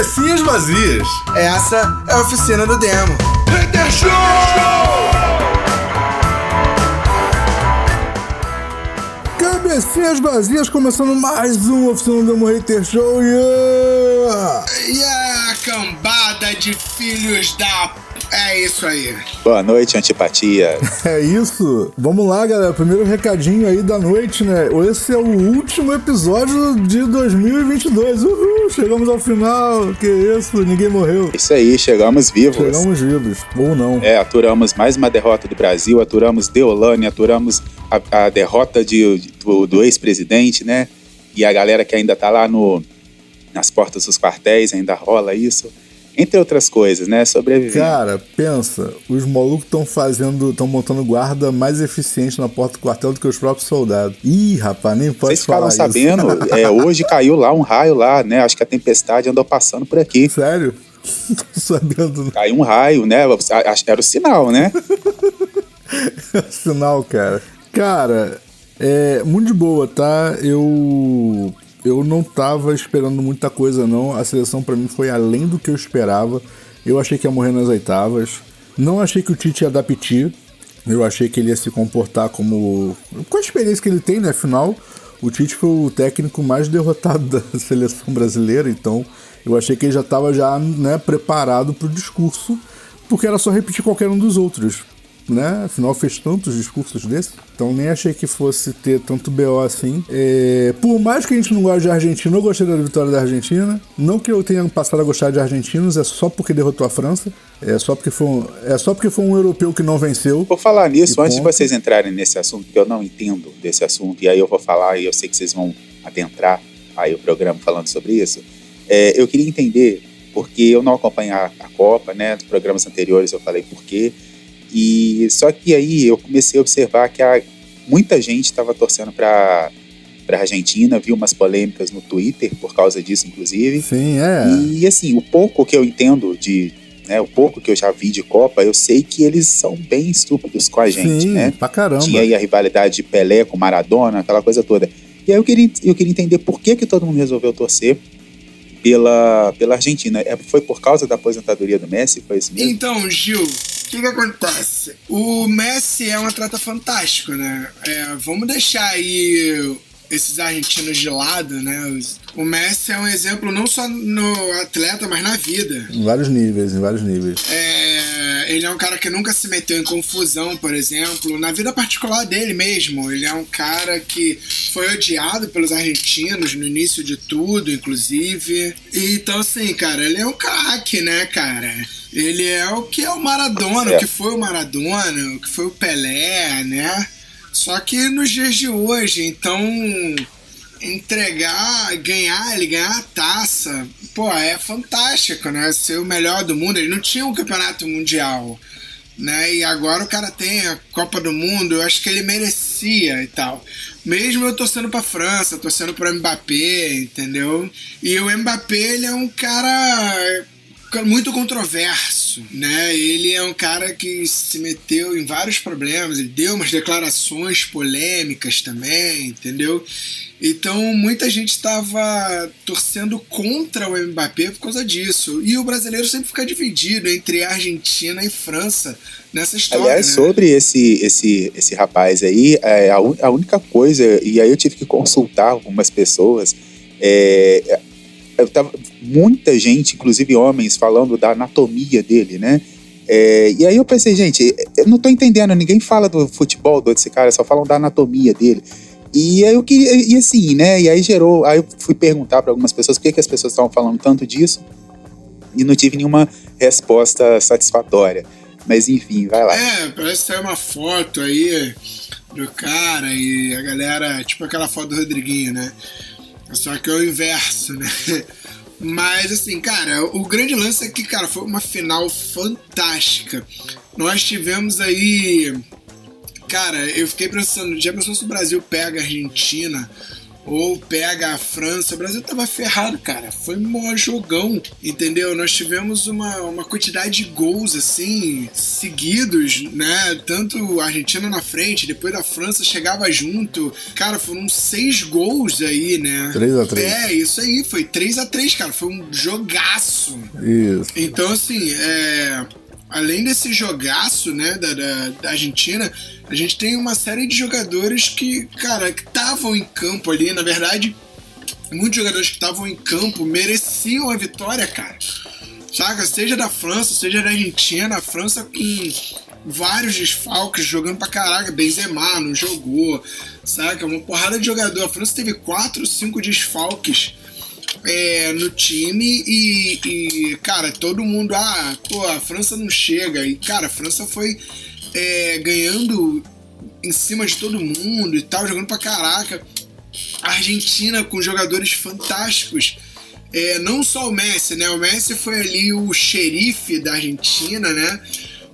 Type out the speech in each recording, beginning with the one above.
Cabecinhas vazias. Essa é a oficina do demo. Hater Show! Cabecinhas vazias, começando mais um Oficina do Demo Hater Show. Yeah! E a cambada de filhos da. É isso aí. Boa noite, antipatia. É isso. Vamos lá, galera. Primeiro recadinho aí da noite, né? Esse é o último episódio de 2022. Uhul! Chegamos ao final. Que isso? Ninguém morreu. Isso aí, chegamos vivos. Chegamos vivos. Ou não. É, aturamos mais uma derrota do Brasil, aturamos Deolane, aturamos a, a derrota de, de- do, do ex-presidente, né? E a galera que ainda tá lá no, nas portas dos quartéis, ainda rola isso. Entre outras coisas, né? Sobreviver. Cara, pensa, os malucos estão fazendo, estão montando guarda mais eficiente na porta do quartel do que os próprios soldados. Ih, rapaz, nem pode Vocês falar ficaram isso. sabendo, é, hoje caiu lá um raio lá, né? Acho que a tempestade andou passando por aqui. Sério? Não tô sabendo. Caiu um raio, né? Era o sinal, né? Sinal, cara. Cara, é muito de boa, tá? Eu eu não tava esperando muita coisa não. A seleção pra mim foi além do que eu esperava. Eu achei que ia morrer nas oitavas. Não achei que o Tite ia dar piti. Eu achei que ele ia se comportar como com a experiência que ele tem, né, afinal, o Tite foi o técnico mais derrotado da seleção brasileira, então eu achei que ele já estava já, né, preparado pro discurso, porque era só repetir qualquer um dos outros né? Afinal, fez tantos discursos desses. Então, nem achei que fosse ter tanto BO assim. É, Por mais que a gente não goste de Argentina, eu gostei da vitória da Argentina. Não que eu tenha passado a gostar de argentinos, é só porque derrotou a França. É só porque foi um, é só porque foi um europeu que não venceu. Por falar nisso, antes de vocês entrarem nesse assunto, que eu não entendo desse assunto, e aí eu vou falar e eu sei que vocês vão adentrar aí o programa falando sobre isso, é, eu queria entender, porque eu não acompanho a, a Copa, né? Nos programas anteriores eu falei por quê. E só que aí eu comecei a observar que a, muita gente estava torcendo para para Argentina, vi umas polêmicas no Twitter por causa disso, inclusive. Sim, é. E assim, o pouco que eu entendo de. Né, o pouco que eu já vi de Copa, eu sei que eles são bem estúpidos com a gente, Sim, né? pra caramba. Tinha aí a rivalidade de Pelé com Maradona, aquela coisa toda. E aí eu queria, eu queria entender por que, que todo mundo resolveu torcer pela, pela Argentina. É, foi por causa da aposentadoria do Messi? Foi isso mesmo? Então, Gil, que, que acontece? O Messi é um atleta fantástico, né? É, vamos deixar aí esses argentinos de lado, né? O Messi é um exemplo não só no atleta, mas na vida. Em vários níveis, em vários níveis. É, ele é um cara que nunca se meteu em confusão, por exemplo, na vida particular dele mesmo. Ele é um cara que foi odiado pelos argentinos no início de tudo, inclusive. E, então, assim, cara, ele é um craque, né, cara? Ele é o que é o Maradona, o que foi o Maradona, o que foi o Pelé, né? Só que nos dias de hoje, então entregar, ganhar, ele ganhar a taça, pô, é fantástico, né? Ser o melhor do mundo. Ele não tinha um campeonato mundial, né? E agora o cara tem a Copa do Mundo, eu acho que ele merecia e tal. Mesmo eu torcendo pra França, torcendo pro Mbappé, entendeu? E o Mbappé, ele é um cara muito controverso, né? Ele é um cara que se meteu em vários problemas, ele deu umas declarações polêmicas também, entendeu? Então muita gente estava torcendo contra o Mbappé por causa disso. E o brasileiro sempre fica dividido entre Argentina e França nessa história. Aliás, né? sobre esse, esse, esse rapaz aí, é, a, un- a única coisa, e aí eu tive que consultar algumas pessoas, é, tava, muita gente, inclusive homens, falando da anatomia dele, né? É, e aí eu pensei, gente, eu não tô entendendo, ninguém fala do futebol desse cara, só falam da anatomia dele. E aí eu queria, e assim, né? E aí gerou, aí eu fui perguntar para algumas pessoas por que, que as pessoas estavam falando tanto disso, e não tive nenhuma resposta satisfatória. Mas enfim, vai lá. É, parece que saiu uma foto aí do cara e a galera, tipo aquela foto do Rodriguinho, né? Só que é o inverso, né? Mas assim, cara, o grande lance é que, cara, foi uma final fantástica. Nós tivemos aí. Cara, eu fiquei pensando, já pensou se o Brasil pega a Argentina ou pega a França. O Brasil tava ferrado, cara. Foi um maior jogão, entendeu? Nós tivemos uma, uma quantidade de gols, assim, seguidos, né? Tanto a Argentina na frente, depois da França chegava junto. Cara, foram seis gols aí, né? 3x3. É, isso aí, foi 3 a 3 cara. Foi um jogaço. Isso. Então, assim, é além desse jogaço, né, da, da, da, Argentina, a gente tem uma série de jogadores que, cara, que estavam em campo ali, na verdade, muitos jogadores que estavam em campo mereciam a vitória, cara. Saca? Seja da França, seja da Argentina, a França com vários desfalques, jogando pra caraca, Benzema não jogou, saca? Uma porrada de jogador. A França teve quatro, cinco desfalques é, no time e, e, cara, todo mundo, ah, pô, a França não chega. E, cara, a França foi é, ganhando em cima de todo mundo e tal, jogando pra caraca. A Argentina com jogadores fantásticos. É, não só o Messi, né? O Messi foi ali o xerife da Argentina, né?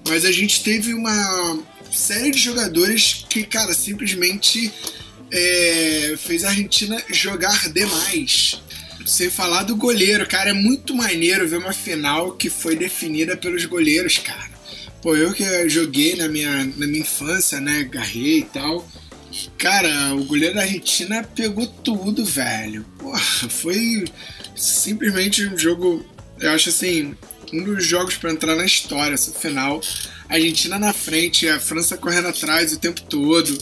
Mas a gente teve uma série de jogadores que, cara, simplesmente é, fez a Argentina jogar demais. Sem falar do goleiro, cara, é muito maneiro ver uma final que foi definida pelos goleiros, cara. Pô, eu que joguei na minha, na minha infância, né, garrei e tal. Cara, o goleiro da Argentina pegou tudo, velho. Porra, foi simplesmente um jogo, eu acho assim, um dos jogos para entrar na história, essa final. A Argentina na frente, a França correndo atrás o tempo todo.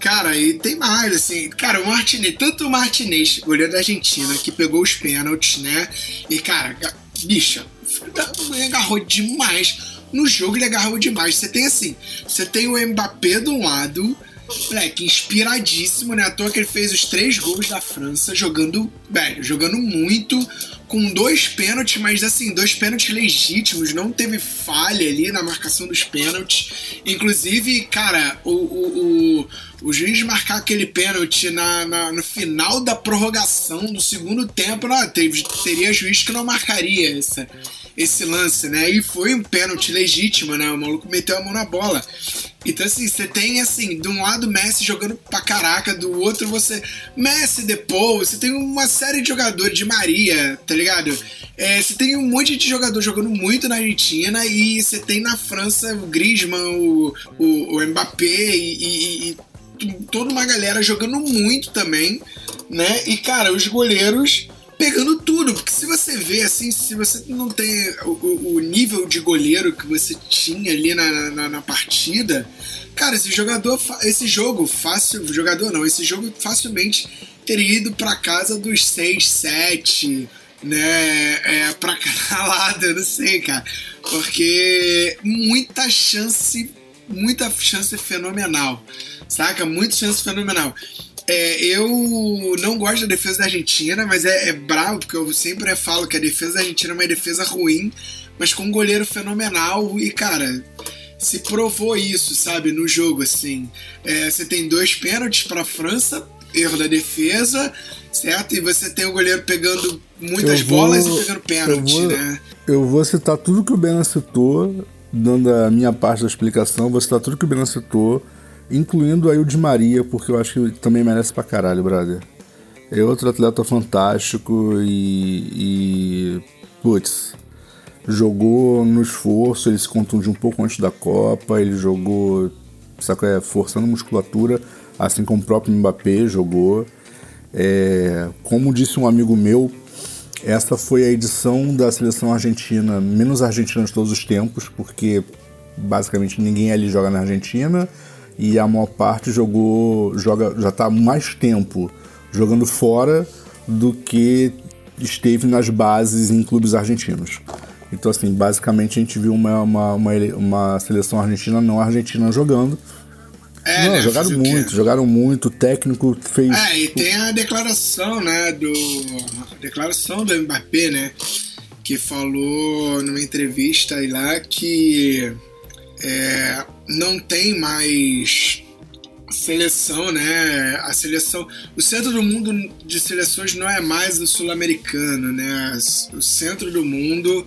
Cara, e tem mais, assim. Cara, o Martinez, tanto o Martinez, goleiro da Argentina, que pegou os pênaltis, né? E, cara, bicha, ele agarrou demais. No jogo ele agarrou demais. Você tem assim, você tem o Mbappé de um lado, moleque, inspiradíssimo, né? À toa que ele fez os três gols da França, jogando, velho, jogando muito com dois pênaltis, mas assim, dois pênaltis legítimos, não teve falha ali na marcação dos pênaltis. Inclusive, cara, o, o, o, o juiz marcar aquele pênalti na, na, no final da prorrogação do segundo tempo, não, teve, teria juiz que não marcaria essa, esse lance, né? E foi um pênalti legítimo, né? O maluco meteu a mão na bola. Então, assim, você tem, assim, de um lado Messi jogando pra caraca, do outro você. Messi depois, você tem uma série de jogadores de Maria, tá ligado? É, você tem um monte de jogador jogando muito na Argentina e você tem na França o Griezmann, o, o, o Mbappé e, e, e toda uma galera jogando muito também, né? E, cara, os goleiros pegando tudo, porque se você vê assim, se você não tem o, o nível de goleiro que você tinha ali na, na, na, partida, cara, esse jogador, esse jogo fácil, jogador não, esse jogo facilmente teria ido para casa dos 6, 7, né, é, pra eu não sei, cara, porque muita chance, muita chance fenomenal, saca? Muita chance fenomenal. É, eu não gosto da defesa da Argentina, mas é, é bravo, porque eu sempre falo que a defesa da Argentina é uma defesa ruim, mas com um goleiro fenomenal e, cara, se provou isso, sabe, no jogo, assim. É, você tem dois pênaltis para a França, erro da defesa, certo? E você tem o goleiro pegando muitas vou, bolas e pegando pênalti, eu vou, né? Eu vou citar tudo que o Ben citou, dando a minha parte da explicação, vou citar tudo que o Ben citou incluindo aí o de Maria, porque eu acho que também merece pra caralho, brother. É outro atleta fantástico e. e putz, jogou no esforço, ele se contundiu um pouco antes da Copa, ele jogou, sabe, é, forçando musculatura, assim como o próprio Mbappé jogou. É, como disse um amigo meu, essa foi a edição da seleção argentina menos argentina de todos os tempos, porque basicamente ninguém ali joga na Argentina e a maior parte jogou joga já está mais tempo jogando fora do que esteve nas bases em clubes argentinos. Então, assim, basicamente a gente viu uma, uma, uma, uma seleção argentina não argentina jogando. É, não, né, jogaram muito, jogaram muito, o técnico fez. É, e tem a declaração, né, do. A declaração do Mbappé, né? Que falou numa entrevista aí lá que é, não tem mais seleção, né? A seleção, o centro do mundo de seleções não é mais o sul-americano, né? O centro do mundo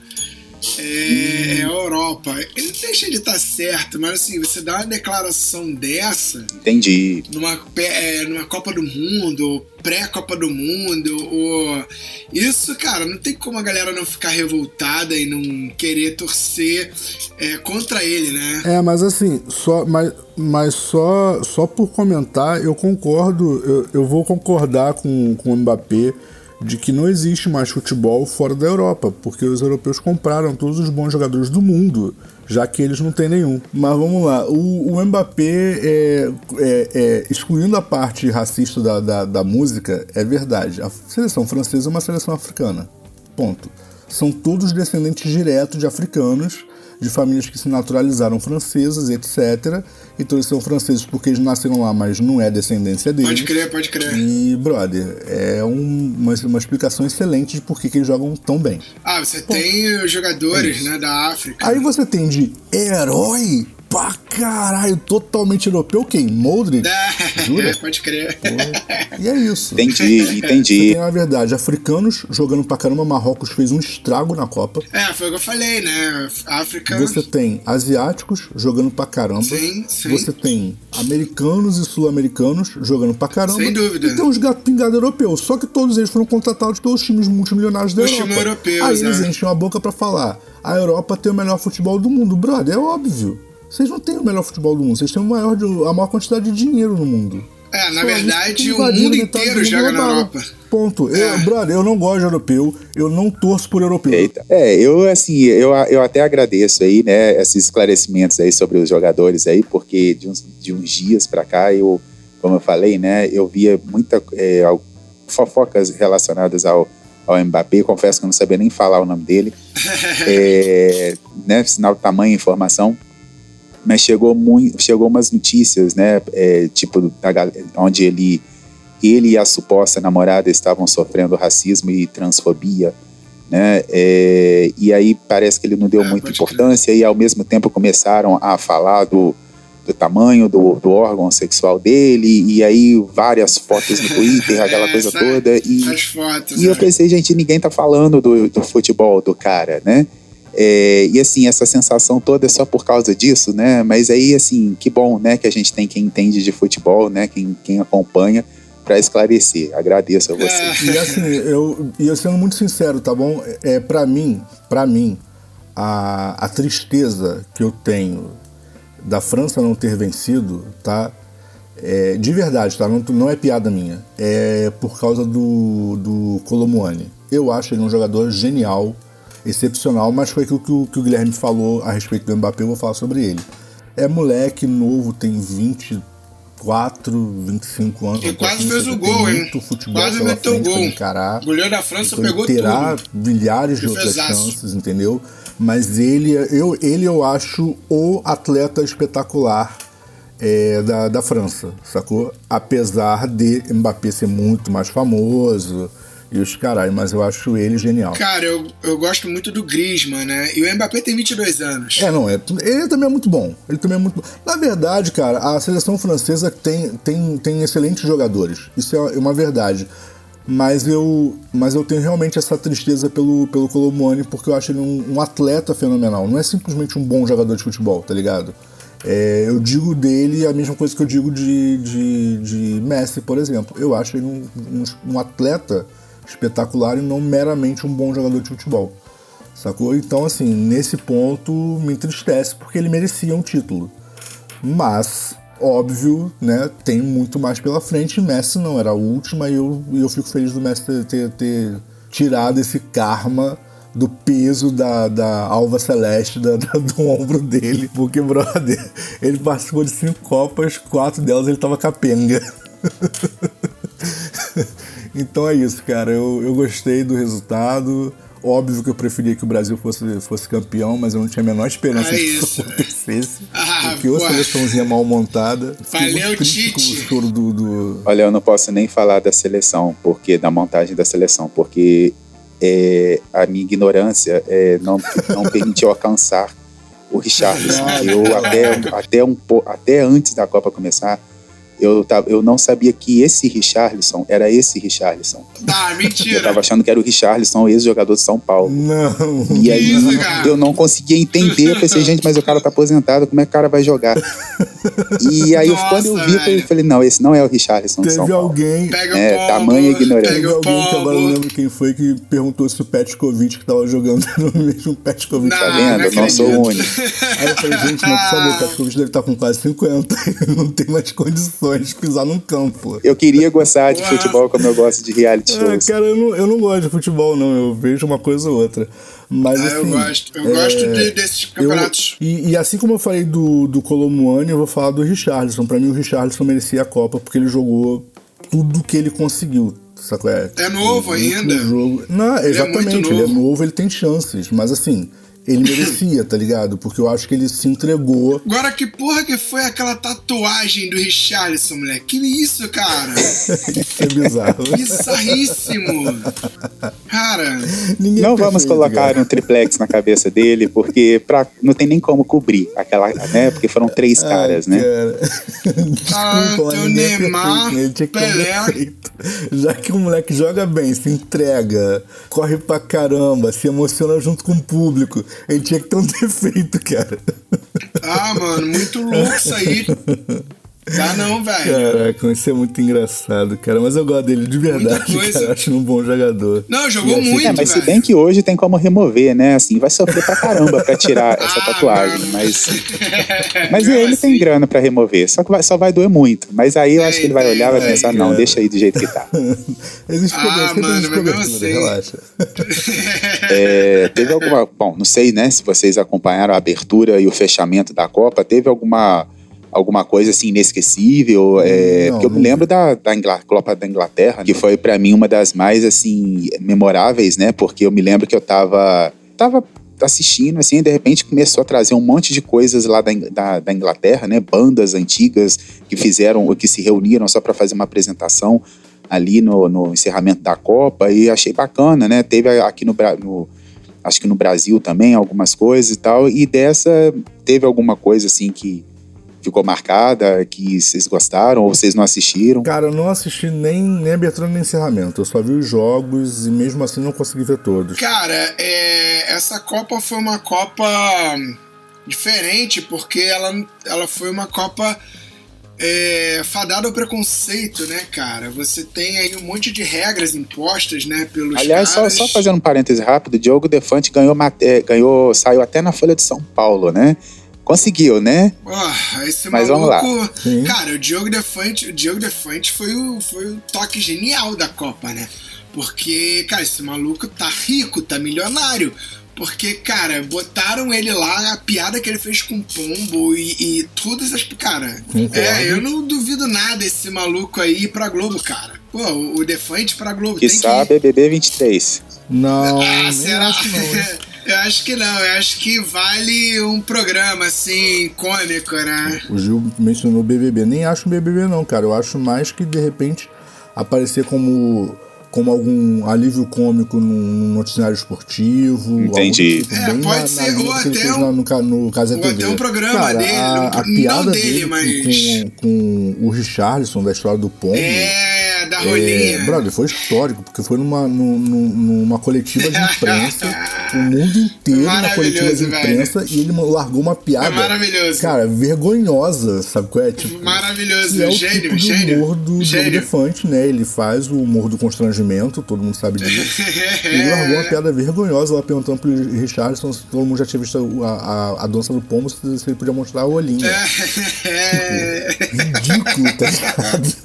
é, é, a Europa. Ele deixa de estar tá certo, mas assim, você dá uma declaração dessa. Entendi. Numa, é, numa Copa do Mundo, pré-Copa do Mundo, ou. Isso, cara, não tem como a galera não ficar revoltada e não querer torcer é, contra ele, né? É, mas assim, só, mas, mas só, só por comentar, eu concordo, eu, eu vou concordar com, com o Mbappé de que não existe mais futebol fora da Europa, porque os europeus compraram todos os bons jogadores do mundo, já que eles não têm nenhum. Mas vamos lá, o, o Mbappé, é, é, é, excluindo a parte racista da, da, da música, é verdade. A seleção francesa é uma seleção africana. Ponto. São todos descendentes diretos de africanos de famílias que se naturalizaram francesas, etc. Então eles são franceses porque eles nasceram lá, mas não é descendência deles. Pode crer, pode crer. E, brother, é um, uma, uma explicação excelente de por que, eles jogam tão bem. Ah, você Bom, tem os jogadores, é né, da África. Aí você tem de herói pra caralho, totalmente europeu. Quem? Modric? É, Jura? Pode crer. Pô, e é isso. Entendi, entendi. Tem, na verdade, africanos jogando pra caramba. Marrocos fez um estrago na Copa. É, foi o que eu falei, né? África. Você tem asiáticos jogando pra caramba. Sim, sim. Você tem americanos e sul-americanos jogando pra caramba. Sem dúvida. E tem os gatos pingados europeus. Só que todos eles foram contratados pelos times multimilionários da os Europa. Time europeus, Aí eles é. enchem a boca pra falar: a Europa tem o melhor futebol do mundo. Brother, é óbvio. Vocês não têm o melhor futebol do mundo, vocês têm o maior, a maior quantidade de dinheiro no mundo. É, na Só verdade, o mundo inteiro joga na Europa. Ponto. É. Eu, brother, eu não gosto de europeu, eu não torço por europeu. Eita. É, eu assim, eu, eu até agradeço aí, né, esses esclarecimentos aí sobre os jogadores aí, porque de uns, de uns dias para cá, eu, como eu falei, né, eu via muita é, fofocas relacionadas ao, ao Mbappé, confesso que eu não sabia nem falar o nome dele, é, né, sinal de tamanho informação, mas chegou muito, chegou umas notícias, né, é, tipo onde ele ele e a suposta namorada estavam sofrendo racismo e transfobia, né? É, e aí parece que ele não deu é, muita importância e ao mesmo tempo começaram a falar do, do tamanho do, do, órgão sexual dele e aí várias fotos no Twitter, aquela coisa toda e, fotos, e eu é. pensei, gente, ninguém tá falando do, do futebol do cara, né? É, e assim, essa sensação toda é só por causa disso, né? Mas aí, assim, que bom, né, que a gente tem quem entende de futebol, né? Quem, quem acompanha para esclarecer. Agradeço a você. E assim, eu, eu sendo muito sincero, tá bom? É, para mim, para mim, a, a tristeza que eu tenho da França não ter vencido, tá? É, de verdade, tá? Não, não é piada minha. É por causa do, do Colomuani. Eu acho ele um jogador genial excepcional, mas foi aquilo que o, que o Guilherme falou a respeito do Mbappé, eu vou falar sobre ele. É moleque novo, tem 24, 25 anos. E quase fez o gol, hein? Futebol quase meteu o gol. Encarar. O goleiro da França então, pegou terá tudo. milhares de outras chances, entendeu? Mas ele eu, ele eu acho o atleta espetacular é, da, da França, sacou? Apesar de Mbappé ser muito mais famoso, e os carai, mas eu acho ele genial. Cara, eu, eu gosto muito do Griezmann, né? E o Mbappé tem 22 anos. É, não, é, ele também é muito bom. Ele também é muito bom. Na verdade, cara, a seleção francesa tem, tem, tem excelentes jogadores. Isso é uma verdade. Mas eu, mas eu tenho realmente essa tristeza pelo, pelo Colomone, porque eu acho ele um, um atleta fenomenal. Não é simplesmente um bom jogador de futebol, tá ligado? É, eu digo dele a mesma coisa que eu digo de, de, de Messi, por exemplo. Eu acho ele um, um, um atleta espetacular e não meramente um bom jogador de futebol. Sacou? Então, assim, nesse ponto me entristece porque ele merecia um título. Mas, óbvio, né, tem muito mais pela frente. Messi não era a última e eu, eu fico feliz do Messi ter, ter, ter tirado esse karma do peso da, da alva celeste da, da, do ombro dele. Porque, brother, ele participou de cinco Copas, quatro delas ele tava capenga. Então é isso, cara. Eu, eu gostei do resultado. Óbvio que eu preferia que o Brasil fosse, fosse campeão, mas eu não tinha a menor esperança é que isso acontecesse. Ah, porque a seleçãozinha mal montada. Valeu, Tite! Com o do, do... Olha, eu não posso nem falar da seleção, porque da montagem da seleção, porque é, a minha ignorância é, não, não permitiu alcançar o Richard. eu até, até, um, até antes da Copa começar, eu, tava, eu não sabia que esse Richarlison era esse Richarlison. Ah, mentira. Eu tava achando que era o Richarlison, ex-jogador de São Paulo. Não. E aí Isso, cara. eu não conseguia entender. Eu pensei, gente, mas o cara tá aposentado, como é que o cara vai jogar? E aí eu- Nossa, quando eu vi, eu velho. falei, não, esse não é o Richarlison de São Teve Paulo. alguém. Pega É, pombo, tamanha ignorância. Teve alguém que agora eu não lembro quem foi que perguntou se o Petkovic que tava jogando no mesmo Petkovic. Não, Tá vendo? Eu não sou único. Aí eu falei, gente, não, por favor, o Petkovic deve estar com quase 50. Ele não tem mais condições de pisar num campo. Eu queria gostar de futebol como eu gosto de reality É, shows. cara, eu não, eu não gosto de futebol, não. Eu vejo uma coisa ou outra. Mas, Ah, assim, eu gosto. Eu é, gosto de- desses eu- campeonatos. e, e assim como eu falei do, do Colomuani, eu vou falar do Richarlison. Pra mim, o Richarlison merecia a Copa porque ele jogou tudo que ele conseguiu. Sacou? É, É novo ainda. Jogo. Não, é exatamente. Ele é novo. novo, ele tem chances. Mas assim, ele merecia, tá ligado? Porque eu acho que ele se entregou. Agora, que porra que foi aquela tatuagem do Richarlison, moleque? Que isso, cara? Isso é bizarro. Bizarríssimo. Cara, Ninguém é Não vamos colocar cara. um triplex na cabeça dele, porque pra, não tem nem como cobrir aquela, né? Porque foram três caras, Ai, né? cara. Desculpa, Ah, ninguém é Neymar, perfeito, né? Ele tinha que ter um Pelé. defeito. Já que o moleque joga bem, se entrega, corre pra caramba, se emociona junto com o público, ele tinha que ter um defeito, cara. ah, mano, muito louco isso aí. Dá não, velho. Caraca, isso é muito engraçado, cara. Mas eu gosto dele de verdade, cara. Eu acho ele um bom jogador. Não, jogou achei- muito, É, mas se velho. bem que hoje tem como remover, né? Assim, vai sofrer pra caramba pra tirar essa Ah, tatuagem, mano. mas mas ele tem assim. grana pra remover, só que vai- só vai doer muito. Mas aí eu acho que ele vai Tem, olhar e vai tem, pensar, não, cara. deixa aí do jeito que tá. Existe Ah, mano, existe mas mesmo assim. relaxa. É, teve alguma. Bom, não sei, né, se vocês acompanharam a abertura e o fechamento da Copa, teve alguma. Alguma coisa assim inesquecível, é, Não, porque eu me lembro da, da Copa da Inglaterra, que foi pra mim uma das mais assim memoráveis, né? Porque eu me lembro que eu tava, tava assistindo, assim, e de repente começou a trazer um monte de coisas lá da, da, da Inglaterra, né? Bandas antigas que fizeram, que se reuniram só para fazer uma apresentação ali no, no encerramento da Copa e achei bacana, né? Teve aqui no, no acho que no Brasil também algumas coisas e tal, e dessa teve alguma coisa assim que ficou marcada, que vocês gostaram ou vocês não assistiram? Cara, eu não assisti nem, nem abertura nem encerramento. Eu só vi os jogos e mesmo assim não consegui ver todos. Cara, é, essa Copa foi uma Copa diferente, porque ela, ela foi uma Copa é, fadada ao preconceito, né, cara? Você tem aí um monte de regras impostas, né, pelos Aliás, só, caras. só fazendo um parêntese rápido, Diogo Defante ganhou, eh, ganhou, saiu até na Folha de São Paulo, né? Conseguiu, né? Ah, esse Mas vamos maluco. Sim. Cara, o Diogo Defante, o Diogo Defante foi o, foi o toque genial da Copa, né? Porque, cara, esse maluco tá rico, tá milionário. Porque, cara, botaram ele lá, a piada que ele fez com o Pombo e, e todas as. Cara, Concordo. é, eu não duvido nada esse maluco aí ir pra Globo, cara. Pô, o, Defante pra Globo Que tem sabe BBB 23. Não, ah, será? acho não? eu acho que não, eu acho que vale um programa assim, cômico, né? O Gil mencionou BBB. Nem acho BBB não, cara. Eu acho mais que de repente aparecer como como algum alívio cômico num noticiário esportivo. Entendi. algo do tipo, É, pode na, ser, na ou até um- no, no Casa ou TV. até um programa Cara, dele, a, a não piada dele, dele, mas- com, com o Richarlison da história do Pombo. É, da É, rolinha. brother, foi histórico, porque foi numa, num- num- numa coletiva de imprensa, o mundo inteiro na coletiva de imprensa, e ele largou uma piada. É maravilhoso. Cara, vergonhosa, sabe qual é? Tipo, Maravilhoso, que é o gênio, tipo de gênio, humor do gênio. Defante, né? Ele faz o humor do constrangimento, todo mundo sabe disso. E largou uma piada vergonhosa lá perguntando pro Richardson se todo mundo já tinha visto a, a, a dança do pombo, se, ele podia mostrar o olhinho. É, Ridículo, tá ligado?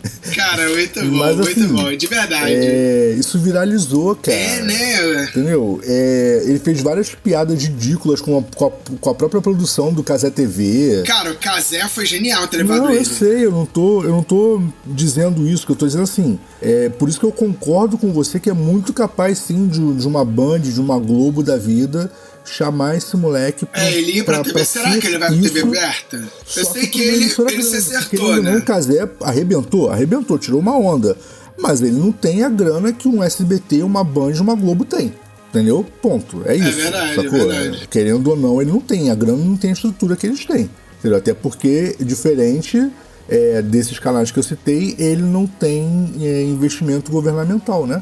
cara, muito bom, Mas, muito assim, bom, de verdade. É, isso viralizou, cara. É, né? Entendeu? É, ele fez várias piadas ridículas com a, com a, com a própria produção do Casé TV. Cara, o Kazé foi genial ter levado Não, ele. eu sei, eu não tô, eu não tô dizendo isso, que eu tô dizendo assim. É por isso que eu concordo com você que é muito capaz sim de, de uma Band, de uma Globo da vida chamar esse moleque pra, É, ele ia pra, TV. Será ser que ele vai pra TV isso. aberta? Eu sei que uma ele, emissora ele se acertou, não, né? O Casé arrebentou, arrebentou, tirou uma onda. Mas ele não tem a grana que um SBT, uma Band, uma Globo tem. Entendeu? Ponto. É isso. verdade, é sacou? verdade. Querendo ou não, ele não tem. A grana não tem a estrutura que eles têm. Entendeu? Até porque, diferente é, desses canais que eu citei, ele não tem é, investimento governamental, né?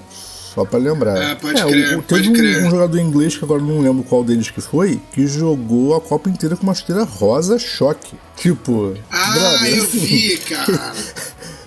Só pra lembrar. É, pode crer, o, pode teve crer. Um, um jogador inglês, que agora não lembro qual deles que foi, que jogou a Copa inteira com uma chuteira rosa choque. Tipo. Ah, brother, eu assim, vi, cara.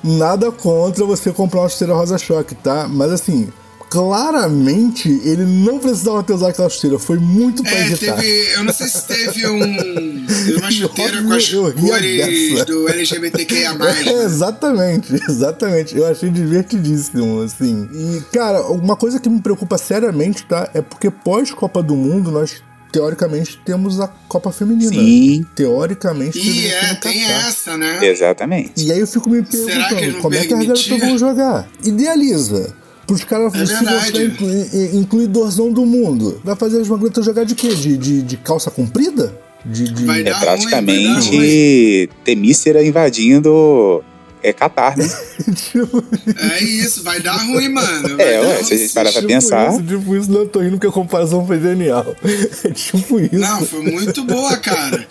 Nada contra você comprar uma chuteira rosa choque, tá? Mas assim, claramente ele não precisava ter usado aquela chuteira. Foi muito pra É, irritar. teve. Eu não sei se teve um. uma chuteira com as Eu cores do LGBTQIA. É, né? exatamente, exatamente. Eu achei divertidíssimo, assim. E, cara, uma coisa que me preocupa seriamente, tá? É porque pós-Copa do Mundo, nós, teoricamente, temos a Copa Feminina. Sim, Teoricamente, E é, tem Catar. essa, né? exatamente. E aí eu fico me perguntando, como é que as garotas vão jogar? Idealiza. Pros caras É se inclu- incluidorzão do mundo. Vai fazer as magretas jogar de quê? De, de, de calça comprida? De, de... Vai É dar ruim, praticamente Temícera invadindo é, Catar, né? tipo, É isso, vai dar ruim, mano. Vai É, ué, ruim. se a gente parar pra tipo pensar. Isso, tipo isso, não eu tô rindo porque a comparação foi genial. É tipo isso. Não, foi muito boa, cara.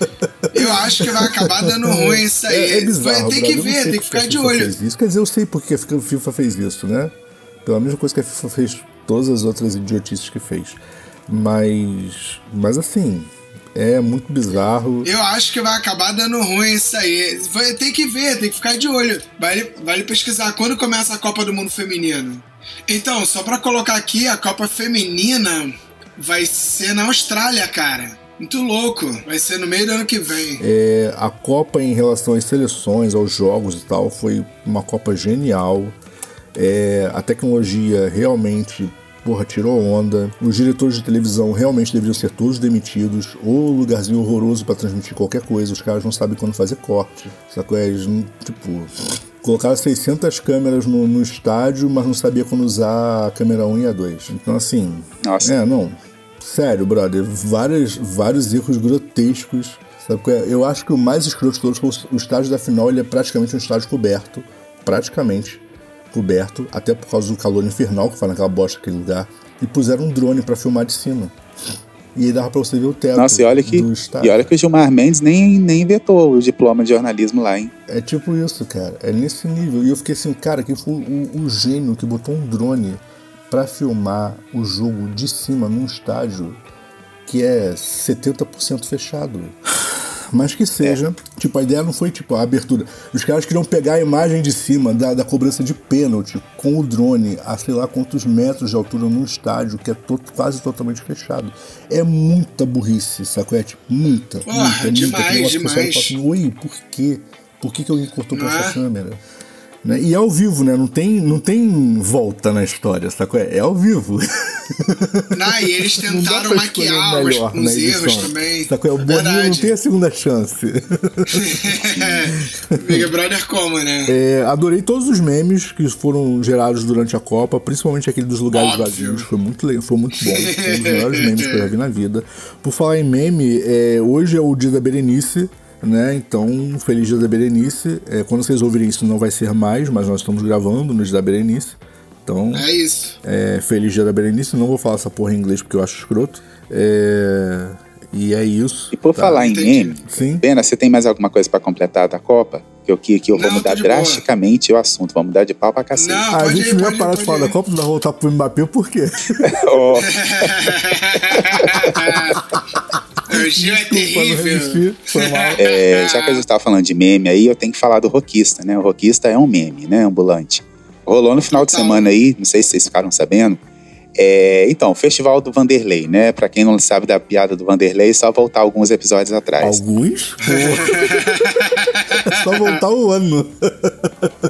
Eu acho que vai acabar dando ruim isso aí. É, é bizarro, Vai- tem que ver, tem que ficar de olho. Isso. Quer dizer, eu sei porque a FIFA fez isso, né? Pela mesma coisa que a FIFA fez todas as outras idiotices que fez. Mas. Mas assim. É muito bizarro. Eu acho que vai acabar dando ruim isso aí. Vai, tem que ver, tem que ficar de olho. Vale, vale pesquisar quando começa a Copa do Mundo Feminino. Então, só pra colocar aqui, a Copa Feminina vai ser na Austrália, cara. Muito louco. Vai ser no meio do ano que vem. É, a Copa em relação às seleções, aos jogos e tal, foi uma Copa genial. É, a tecnologia realmente, porra, tirou onda. Os diretores de televisão realmente deveriam ser todos demitidos. Ou lugarzinho horroroso pra transmitir qualquer coisa. Os caras não sabem quando fazer corte. Sacou? Eles, não- tipo, colocaram 600 câmeras no, no estádio, mas não sabia quando usar a câmera 1 e a 2. Então, assim, Nossa. é, não. Sério, brother. Vários, vários erros grotescos. Sabe qual é? Eu acho que o mais escroto de todos foi o estádio da final, ele é praticamente um estádio coberto. Praticamente coberto, até por causa do calor infernal que faz naquela bosta aquele lugar. E puseram um drone pra filmar de cima. E aí dava pra você ver o teto Nossa, e olha que, do estádio. e olha que o Gilmar Mendes nem, nem inventou o diploma de jornalismo lá, hein? É tipo isso, cara. É nesse nível. E eu fiquei assim, cara, quem foi o, o gênio que botou um drone pra filmar o jogo de cima num estádio que é 70% fechado. Mas que seja, tipo, a ideia não foi tipo a abertura. Os caras queriam pegar a imagem de cima da, da cobrança de pênalti com o drone a sei lá quantos metros de altura num estádio que é to- quase totalmente fechado. É muita burrice, sacou? É tipo, muita. Porra, muita, muita. demais, e demais. assim, Oi, por quê? Por que, que alguém cortou pra Não essa é? câmera? Né? E é ao vivo, né? Não tem, não tem volta na história, sacou? É ao vivo. Não, e eles tentaram maquiar uns, melhor uns na erros edição. também. Sacou? O Boninho não tem a segunda chance. Big Brother como, né? É, adorei todos os memes que foram gerados durante a Copa, principalmente aquele dos lugares Óbvio. vazios. Foi muito, foi muito bom. Foi um dos melhores memes que eu já vi na vida. Por falar em meme, é, hoje é o dia da Berenice. Né? Então, feliz dia da Berenice. É, quando vocês ouvirem isso, não vai ser mais, mas nós estamos gravando no dia da Berenice. Então, É isso. é, feliz dia da Berenice. Não vou falar essa porra em inglês porque eu acho escroto. É, e é isso. E por tá? falar em meme, Sim. Pena, você tem mais alguma coisa pra completar da Copa? Que eu, que, que eu vou Não, mudar tô de boa. drasticamente o assunto, vou mudar de pau pra cacete. Não. A gente ir, não ia parar de falar da Copa, vai voltar pro Mbappé, por quê? Ó, o Gil é terrível. é, já que a gente tava falando de meme aí, eu tenho que falar do roquista, né? O roquista é um meme, né? Ambulante. Rolou no final de Total. semana aí, não sei se vocês ficaram sabendo. É, então, o Festival do Vanderlei, né? Pra quem não sabe da piada do Vanderlei, é só voltar alguns episódios atrás. Alguns? Só voltar o ano.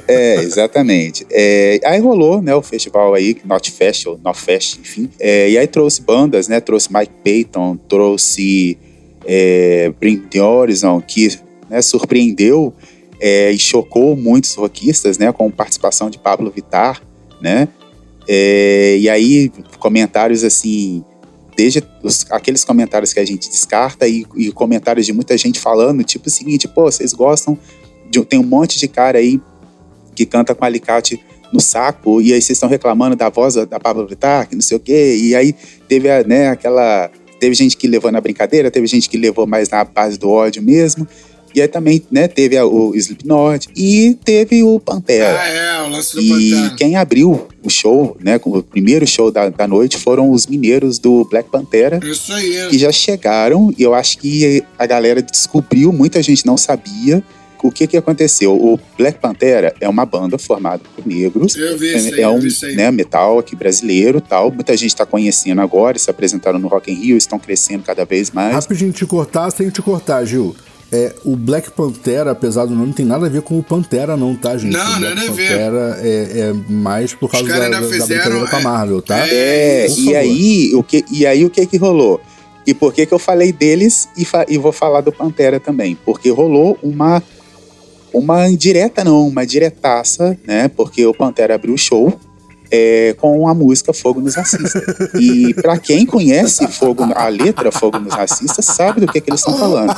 É, exatamente. É, aí rolou, né, o festival aí, Not Fest, ou Not Fest, enfim. É, e aí trouxe bandas, né, trouxe Mike Payton, trouxe é, Bring the Horizon, que né, surpreendeu é, e chocou muitos rockistas, né, com participação de Pablo Vittar, né. É, e aí, comentários assim, desde os- aqueles comentários que a gente descarta e, e comentários de muita gente falando, tipo o seguinte, pô, vocês gostam de, tem um monte de cara aí que canta com alicate no saco, e aí vocês estão reclamando da voz da Pablo Vittar, que não sei o quê, e aí teve a, né, aquela. Teve gente que levou na brincadeira, teve gente que levou mais na base do ódio mesmo. E aí também, né, teve a, o Slipknot e teve o Pantera. Ah, é, o lance do e Pantera. quem abriu o show, né, o primeiro show da, da noite foram os mineiros do Black Pantera. Isso aí. Que já chegaram e eu acho que a galera descobriu, muita gente não sabia o que que aconteceu. O Black Pantera é uma banda formada por negros. Eu vi isso aí, é eu um vi isso aí. né, metal aqui brasileiro tal. Muita gente está conhecendo agora, se apresentaram no Rock in Rio, estão crescendo cada vez mais. Rapidinho te cortar, sem te cortar, Gil. É, o Black Pantera, apesar do nome, não tem nada a ver com o Pantera, não, tá, gente? Não, o Black nada a ver. Pantera é, é mais por causa da, da, da com a é, Marvel, tá? É, e aí, o que, e aí o que que rolou? E por que que eu falei deles e, fa- e vou falar do Pantera também? Porque rolou uma uma indireta não, uma diretaça, né? Porque o Pantera abriu o show é, com a música Fogo nos Racistas. E pra quem conhece Fogo, a letra Fogo nos Racistas, sabe do que, que eles estão falando.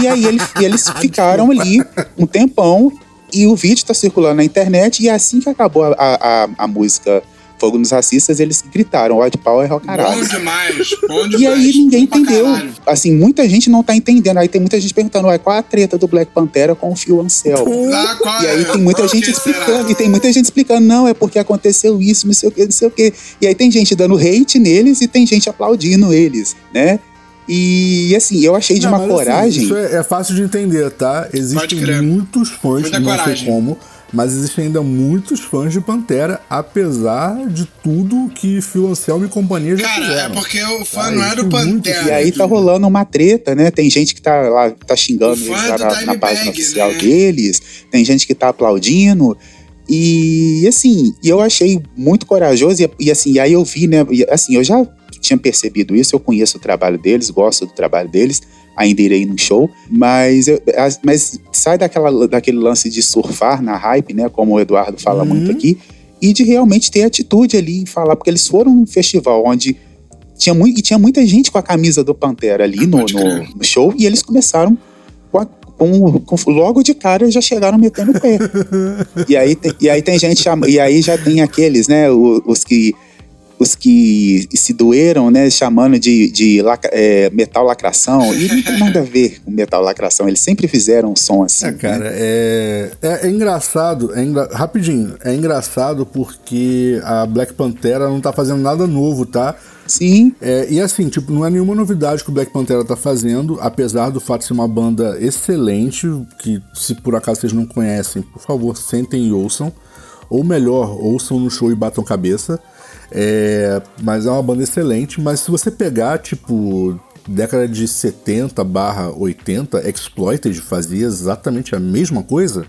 E aí ele- e eles ficaram ali um tempão e o vídeo tá circulando na internet e assim que acabou a, a- a música Fogo nos Racistas, eles gritaram White Power é caralho. Bom demais, bom demais. E aí ninguém entendeu. Assim, muita gente não tá entendendo. Aí tem muita gente perguntando, ué, qual a treta do Black Pantera com o Phil Anselmo? Ah, qual E aí é? tem muita Por gente que será? explicando, e tem muita gente explicando, não, é porque aconteceu isso, não sei o que, não sei o que. E aí tem gente dando hate neles e tem gente aplaudindo eles, né? E assim, eu achei de Não, uma mas, assim, coragem. isso é, é fácil de entender, tá? Existem muitos fãs, não sei como, mas existem ainda muitos fãs de Pantera, apesar de tudo que Phil Anselmo e companhia já Cara, é fizeram. porque o fã não é do Pantera. E aí tá rolando uma treta, né? Tem gente que tá lá, tá xingando eles é lá na, na página Bag, oficial né? deles, tem gente que tá aplaudindo. E assim, eu achei muito corajoso, e, e assim, aí eu vi, né? e, assim, eu já tinha percebido isso, eu conheço o trabalho deles, gosto do trabalho deles, ainda irei no show, mas, eu- as- mas sai daquela, daquele lance de surfar na hype, né? Como o Eduardo fala Uhum. muito aqui, e de realmente ter atitude ali em falar, porque eles foram num festival onde tinha, muito, e tinha muita gente com a camisa do Pantera ali no, Pode crer. no- no show, e eles começaram com, a- com- com- logo de cara já chegaram metendo o pé. e, aí tem, e aí tem gente e aí já tem aqueles, né, o- os, que os que se doeram, né, chamando de, de laca- é, metal lacração, e não tem nada a ver com metal lacração, eles sempre fizeram um som assim. É, cara, é, é, é engraçado, é engra- rapidinho, é engraçado porque a Black Pantera não tá fazendo nada novo, tá? Sim, É, e assim, tipo, não é nenhuma novidade que o Black Pantera tá fazendo, apesar do fato de ser uma banda excelente, que se por acaso vocês não conhecem, por favor, sentem e ouçam. Ou melhor, ouçam no show e batam cabeça. É, mas é uma banda excelente, mas se você pegar, tipo, década de 70 barra 80, Exploited fazia exatamente a mesma coisa,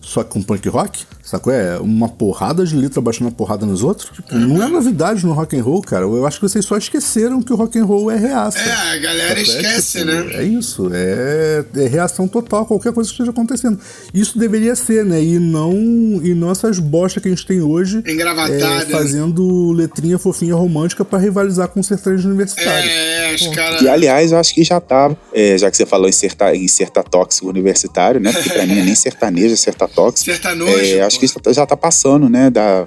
só que com punk rock, sacou? É uma porrada de letra baixando a porrada nos outros. Tipo, não é novidade no rock and roll, cara. Eu acho que vocês só esqueceram que o rock and roll é reaça. É, a galera Sacou? É, esquece, tipo, né? É isso, é, é reação total a qualquer coisa que esteja acontecendo. Isso deveria ser, né? E não, e não essas bostas que a gente tem hoje Engravatada. é, fazendo letrinha fofinha romântica pra rivalizar com o sertanejo universitário. É, os caras. E aliás, eu acho que já tá, é, já que você falou em serta, em sertatóxico universitário, né? Porque pra mim é nem sertanejo, é sertatóxico. Sertanojo. É, acho. Que tá- já tá passando, né? Da,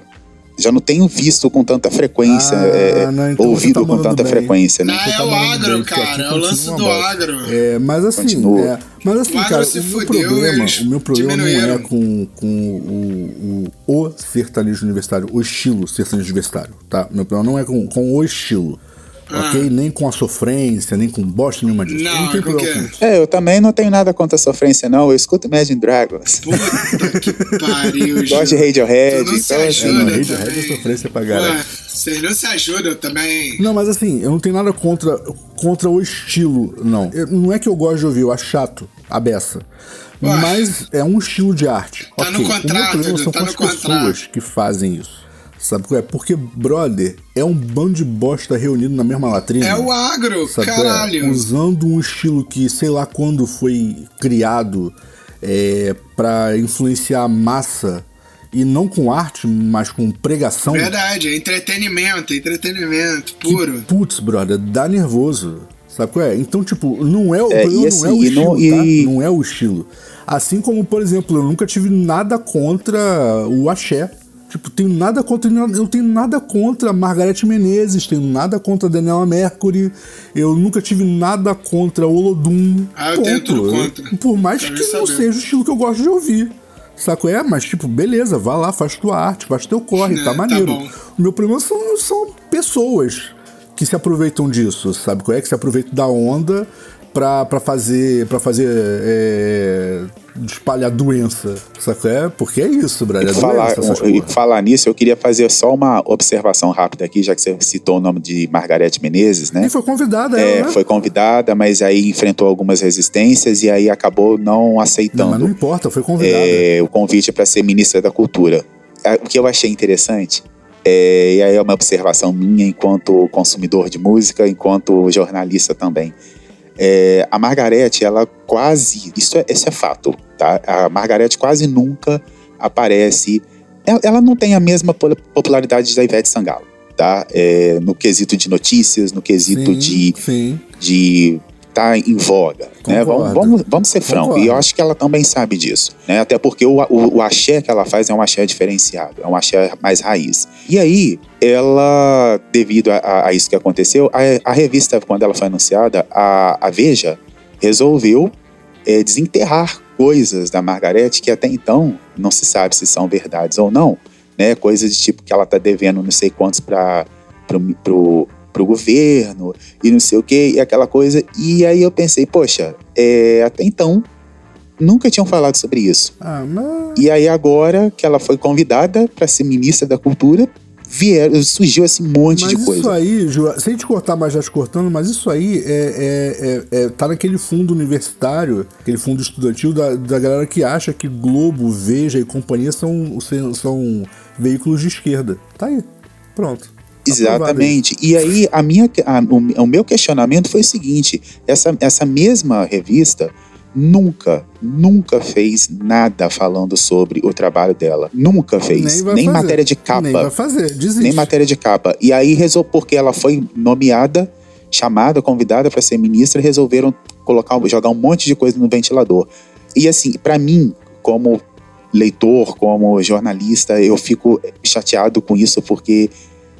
já não tenho visto com tanta frequência, Ah, é, não, então ouvido tá com tanta bem. frequência, né? Ah, é tá o agro, bem, cara, é o lance do agro. É, mas assim, é, mas assim, O cara, o meu problema, o meu problema não é com, com o, o, o sertanejo universitário, o estilo sertanejo universitário, tá? Meu problema não é com, com o estilo. Ok? Nem com a sofrência, nem com bosta nenhuma disso. Ah. Não, não tem é problema porque- com isso. É, eu também não tenho nada contra a sofrência, não. Eu escuto Imagine Dragons. Puta que pariu, Gosto de. Radiohead, Tu não se então assim, É, não, ajuda Radiohead também. é sofrência pra galera. Vocês não se ajudam também. Não, mas assim, eu não tenho nada contra, contra o estilo, não. Eu- não é que eu gosto de ouvir, eu acho chato, a beça. Ué. Mas é um estilo de arte. Tá no Ok, contrato, o meu problema são tá com no as pessoas contrato. que fazem isso. Sabe qual é? Porque, brother, é um bando de bosta reunido na mesma latrina. É o agro, é? caralho. Usando um estilo que sei lá quando foi criado é, para influenciar a massa. E não com arte, mas com pregação. Verdade, é entretenimento, entretenimento puro. Putz, brother, dá nervoso. Sabe qual é? Então, tipo, não é, o É, não é assim, o e estilo, não- e- tá? Não é o estilo. Assim como, por exemplo, eu nunca tive nada contra o axé. Tipo, tenho nada contra. Eu tenho nada contra Margareth Menezes, tenho nada contra Daniela Mercury, eu nunca tive nada contra Olodum. Ah, eu tenho tudo contra. Por mais Quero que não seja o estilo que eu gosto de ouvir. Saco? É, mas tipo, beleza, vá lá, faz tua arte, faz teu corre, é, tá maneiro. Tá o meu problema são, são pessoas que se aproveitam disso, sabe qual é? Que se aproveitam da onda pra, pra fazer. para fazer. É, espalhar doença, sabe? É, porque é isso, Brad. É falar, doença, falar nisso, eu queria fazer só uma observação rápida aqui, já que você citou o nome de Margarete Menezes, né? E foi convidada, é, ela, né? Foi convidada, mas aí enfrentou algumas resistências e aí acabou não aceitando. Não, mas não importa, foi convidada. É, o convite para ser ministra da Cultura. É, o que eu achei interessante é, e aí é uma observação minha enquanto consumidor de música, enquanto jornalista também. É, a Margarete, ela quase. Isso é, isso é fato, tá? A Margarete quase nunca aparece. Ela, ela não tem a mesma popularidade da Ivete Sangalo, tá? É, no quesito de notícias, no quesito sim, de, sim. de tá em voga. Né? Vamos, vamos, vamos ser francos. E eu acho que ela também sabe disso. Né? Até porque o, o, o axé que ela faz é um axé diferenciado, é um axé mais raiz. E aí, ela, devido a, a isso que aconteceu, a, a, revista, quando ela foi anunciada, a, a Veja resolveu é, desenterrar coisas da Margarete que até então não se sabe se são verdades ou não. Né? Coisas de tipo que ela tá devendo não sei quantos para pro, pro pro governo e não sei o que, e aquela coisa. E aí eu pensei, poxa, é, até então nunca tinham falado sobre isso. Ah, mas... E aí agora que ela foi convidada para ser ministra da cultura, vieram, surgiu assim um monte mas de coisa. Isso aí, Ju, sem te cortar, mas já te cortando, mas isso aí é, é, é, é, tá naquele fundo universitário, aquele fundo estudantil da, da galera que acha que Globo, Veja e companhia são, são veículos de esquerda. Tá aí. Pronto. Exatamente. E aí a minha, a, o, o, meu questionamento foi o seguinte: essa, essa mesma revista nunca, nunca fez nada falando sobre o trabalho dela. Nunca fez. Nem, nem matéria de capa. Nem vai fazer, desiste. Nem matéria de capa. E aí resolveu, porque ela foi nomeada, chamada, convidada para ser ministra, resolveram colocar, jogar um monte de coisa no ventilador. E assim, para mim, como leitor, como jornalista, eu fico chateado com isso porque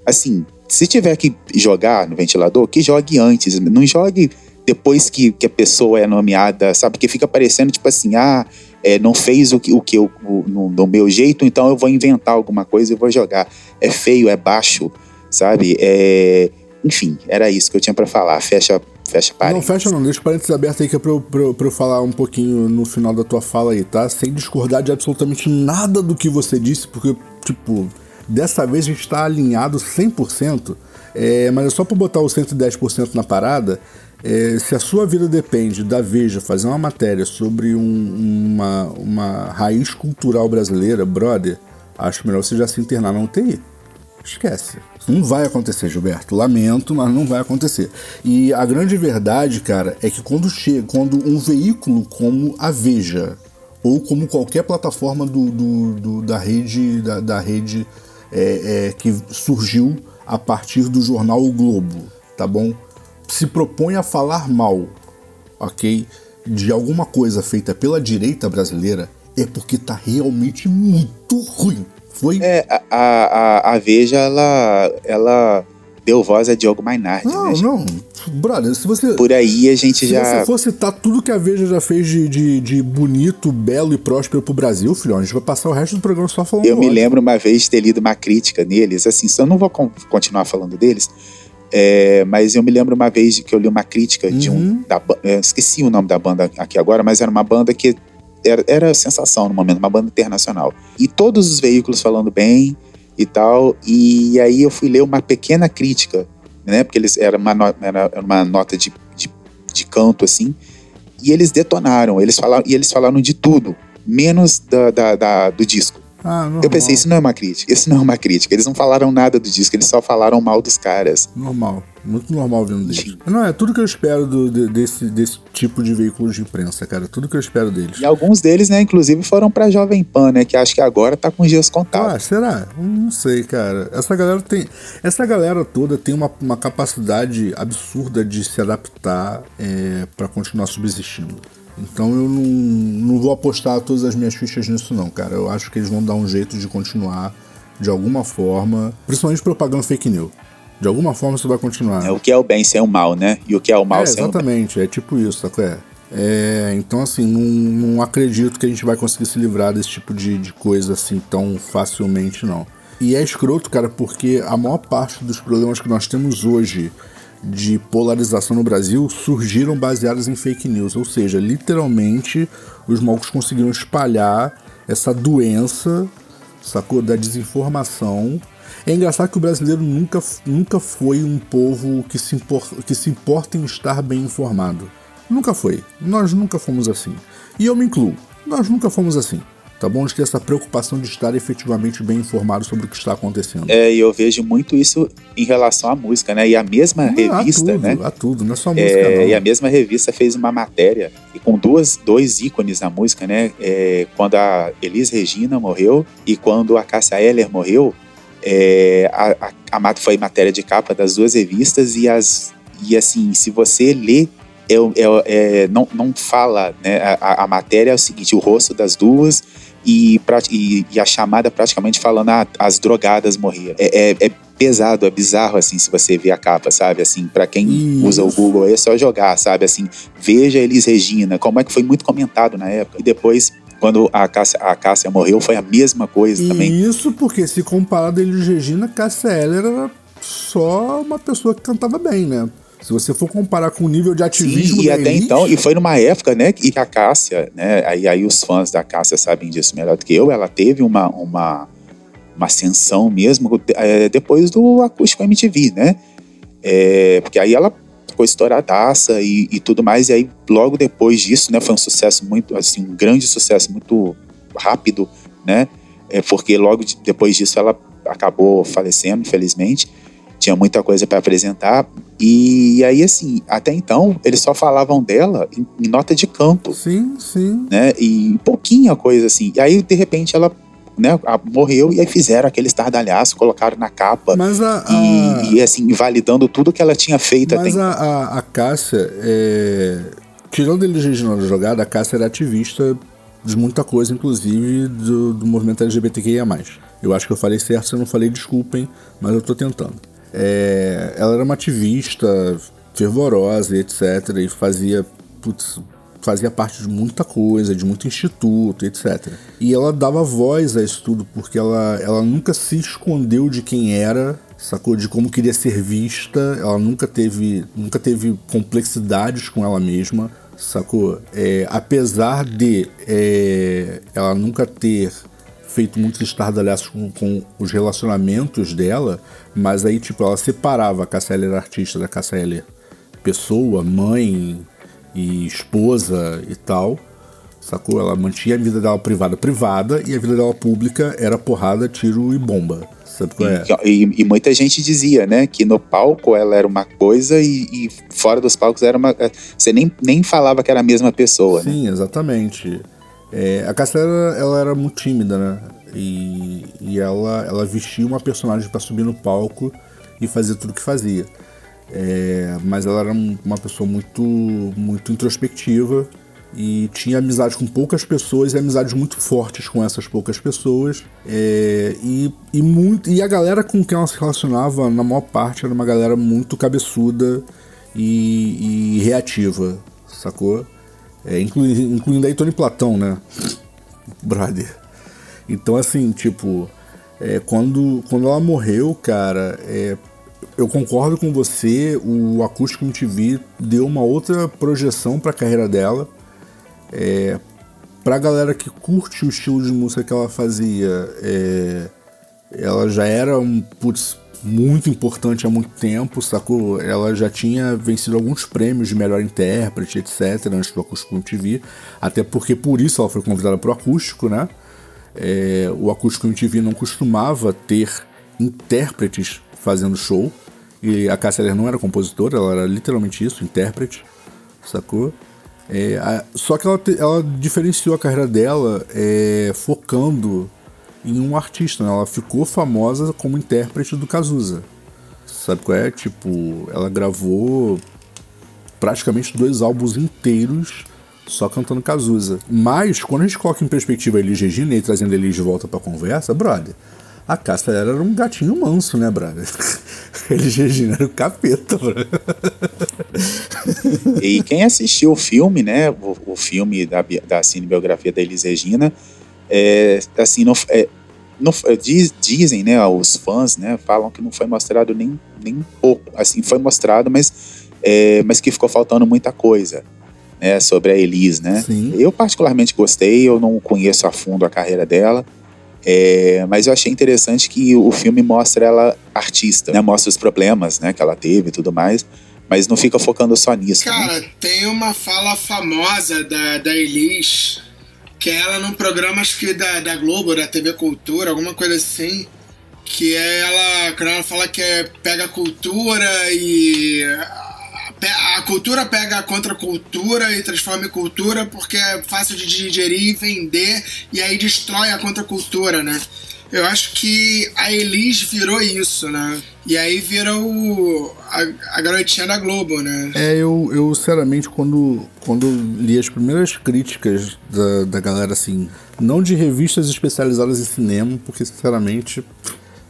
assim, se tiver que jogar no ventilador, que jogue antes, não jogue depois que, que a pessoa é nomeada, sabe? Que fica parecendo tipo assim, ah, é, não fez o que, o que eu, o, no, no, meu jeito, então eu vou inventar alguma coisa e vou jogar. É feio, é baixo, sabe? É, enfim, era isso que eu tinha para falar. Fecha, fecha parênteses. Não, fecha não, deixa parênteses aberto aí que é pra eu, pra, pra eu falar um pouquinho no final da tua fala aí, tá? Sem discordar de absolutamente nada do que você disse, porque, tipo, Dessa vez a gente está alinhado 100%, é, mas é só para botar o 110% na parada. É, se a sua vida depende da Veja fazer uma matéria sobre um, uma, uma raiz cultural brasileira, brother, acho melhor você já se internar na UTI. Esquece. Não vai acontecer, Gilberto. Lamento, mas não vai acontecer. E a grande verdade, cara, é que quando chega, quando um veículo como a Veja, ou como qualquer plataforma do, do, do da rede da, da rede é, é, que surgiu a partir do jornal O Globo, tá bom? Se propõe a falar mal, ok? De alguma coisa feita pela direita brasileira, é porque tá realmente muito ruim. Foi? É, a, a, a Veja, ela, ela deu voz a Diogo Mainardi, não, né? Não, brother, se você... Por aí a gente se já... Se você for citar tudo que a Veja já fez de, de, de, bonito, belo e próspero pro Brasil, filhão, a gente vai passar o resto do programa só falando Eu me lembro uma vez de ter lido uma crítica neles, assim, eu não vou continuar falando deles, é, mas eu me lembro uma vez que eu li uma crítica uhum. de um... Uhum. Da, esqueci o nome da banda aqui agora, mas era uma banda que era, era sensação no momento, uma banda internacional. E todos os veículos falando bem e tal. E aí eu fui ler uma pequena crítica, né? Porque eles era uma, era uma nota de, de, de, canto assim. E eles detonaram, eles falaram, e eles falaram de tudo, menos da, da, da do disco. Ah, eu pensei, isso não é uma crítica, isso não é uma crítica. Eles não falaram nada do disco, eles só falaram mal dos caras. Normal, muito normal vindo deles. Não, é tudo que eu espero do, de, desse, desse tipo de veículo de imprensa, cara. Tudo que eu espero deles. E alguns deles, né, inclusive, foram pra Jovem Pan, né? Que acho que agora tá com dias contados. Ah, será? Não sei, cara. Essa galera tem. Essa galera toda tem uma, uma capacidade absurda de se adaptar é, para continuar subsistindo. Então eu não, não vou apostar todas as minhas fichas nisso, não, cara. Eu acho que eles vão dar um jeito de continuar de alguma forma, principalmente propagando fake news. De alguma forma isso vai continuar. É o que é o bem sem o mal, né? E o que é o mal é, sem o bem. Exatamente, é tipo isso? É? É, então, assim, não, não, acredito que a gente vai conseguir se livrar desse tipo de, de coisa assim tão facilmente, não. E é escroto, cara, porque a maior parte dos problemas que nós temos hoje de polarização no Brasil surgiram baseados em fake news, ou seja, literalmente os malucos conseguiram espalhar essa doença, sacou, da desinformação. É engraçado que o brasileiro nunca, nunca foi um povo que se, impor, que se importa em estar bem informado. Nunca foi. Nós nunca fomos assim. E eu me incluo. Nós nunca fomos assim. Tá bom? De ter essa preocupação de estar efetivamente bem informado sobre o que está acontecendo. É, e eu vejo muito isso em relação à música, né? E a mesma revista, a tudo, né? A tudo, não é só música, é, não. E a mesma revista fez uma matéria e com duas, dois ícones na música, né? É, quando a Elis Regina morreu e quando a Cássia Eller morreu, é, a, a, a, foi matéria de capa das duas revistas e as e assim, se você lê é, é, não, não fala, né? A, a, matéria é o seguinte: o rosto das duas e, e, e a chamada praticamente falando ah, as drogadas morriam. É, é, é, pesado, é bizarro, assim, se você ver a capa, sabe? Assim, para quem Isso. usa o Google é só jogar, sabe? Assim, veja Elis Regina, como é que foi muito comentado na época. E depois quando a Cássia, a Cássia morreu, foi a mesma coisa e também. Isso porque, se comparado a Elis Regina, Cássia Eller era só uma pessoa que cantava bem, né? Se você for comparar com o nível de ativismo Sim, e até elite... então, e foi numa época, né, que a Cássia, né, aí, aí os fãs da Cássia sabem disso melhor do que eu, ela teve uma, uma, uma ascensão mesmo é, depois do acústico MTV, né? É, porque aí ela ficou estouradaça e, e tudo mais, e aí logo depois disso, né, foi um sucesso muito, assim, um grande sucesso muito rápido, né? É, porque logo de, depois disso ela acabou falecendo, infelizmente tinha muita coisa para apresentar. E aí, assim, até então, eles só falavam dela em, em, nota de campo. Sim, sim. Né? E pouquinha coisa assim. E aí, de repente, ela né, morreu e aí fizeram aquele estardalhaço, colocaram na capa. Mas a, a... E, e, assim, invalidando tudo que ela tinha feito Mas até a, a, a Cássia, é... tirando ele original da jogada, a Cássia era ativista de muita coisa, inclusive do, do movimento LGBTQIA. Eu acho que eu falei certo, se eu não falei, desculpem, mas eu tô tentando. É, ela era uma ativista fervorosa, etc. E fazia, putz, fazia parte de muita coisa, de muito instituto, etc. E ela dava voz a isso tudo, porque ela, ela nunca se escondeu de quem era, sacou? De como queria ser vista, ela nunca teve, nunca teve complexidades com ela mesma, sacou? É, apesar de é, ela nunca ter feito muitos estardalhaços com, com os relacionamentos dela, mas aí, tipo, ela separava a Cassia artista da Cassia pessoa, mãe e esposa e tal, sacou? Ela mantinha a vida dela privada privada e a vida dela pública era porrada, tiro e bomba. Sabe qual é? E, e, e, muita gente dizia, né, que no palco ela era uma coisa e, e, fora dos palcos era uma. Você nem, nem falava que era a mesma pessoa, Sim, né? exatamente. É, a Castela ela, era muito tímida, né? E, e ela, ela vestia uma personagem para subir no palco e fazer tudo que fazia. É, mas ela era uma pessoa muito, muito introspectiva e tinha amizade com poucas pessoas e amizades muito fortes com essas poucas pessoas. É, e, e, muito, e a galera com quem ela se relacionava, na maior parte, era uma galera muito cabeçuda e, e reativa, sacou? É, incluindo, incluindo aí Tony Platão, né? Brother. Então, assim, tipo, é, quando, quando ela morreu, cara, é, eu concordo com você, o Acústico MTV deu uma outra projeção para a carreira dela. É, pra galera que curte o estilo de música que ela fazia, é, ela já era um, putz, muito importante há muito tempo, sacou? Ela já tinha vencido alguns prêmios de melhor intérprete, etc., antes do Acústico MTV, até porque por isso ela foi convidada para o Acústico, né? É, o Acústico MTV não costumava ter intérpretes fazendo show, e a Cássia não era compositora, ela era literalmente isso, intérprete, sacou? É, a, só que ela, ela diferenciou a carreira dela é, focando em um artista, né? Ela ficou famosa como intérprete do Cazuza. Sabe qual é? Tipo, ela gravou praticamente dois álbuns inteiros só cantando Cazuza. Mas, quando a gente coloca em perspectiva Elis Regina e trazendo Elis de volta pra conversa, brother, A Cássia era um gatinho manso, né, brother? Eles Regina era o capeta, brother. E quem assistiu o filme, né, o, o filme da, da cinebiografia da Elis Regina, é, assim, não, é, não, diz, dizem, né, os fãs, né, falam que não foi mostrado nem, nem pouco, assim, foi mostrado, mas, é, mas que ficou faltando muita coisa, né, sobre a Elis, né. Sim. Eu particularmente gostei, eu não conheço a fundo a carreira dela, é, mas eu achei interessante que o filme mostra ela artista, né? Mostra os problemas, né, que ela teve e tudo mais, mas não fica focando só nisso. Cara, né? tem uma fala famosa da, da Elis, que é ela num programa, acho que da, da Globo, da TV Cultura, alguma coisa assim, que é ela, quando ela fala que é, pega a cultura e a cultura pega a contracultura e transforma em cultura porque é fácil de digerir e vender e aí destrói a contracultura, né? Eu acho que a Elis virou isso, né? E aí vira o, a, a garotinha da Globo, né? É, eu, eu sinceramente, quando, quando li as primeiras críticas da, da galera, assim, não de revistas especializadas em cinema, porque sinceramente,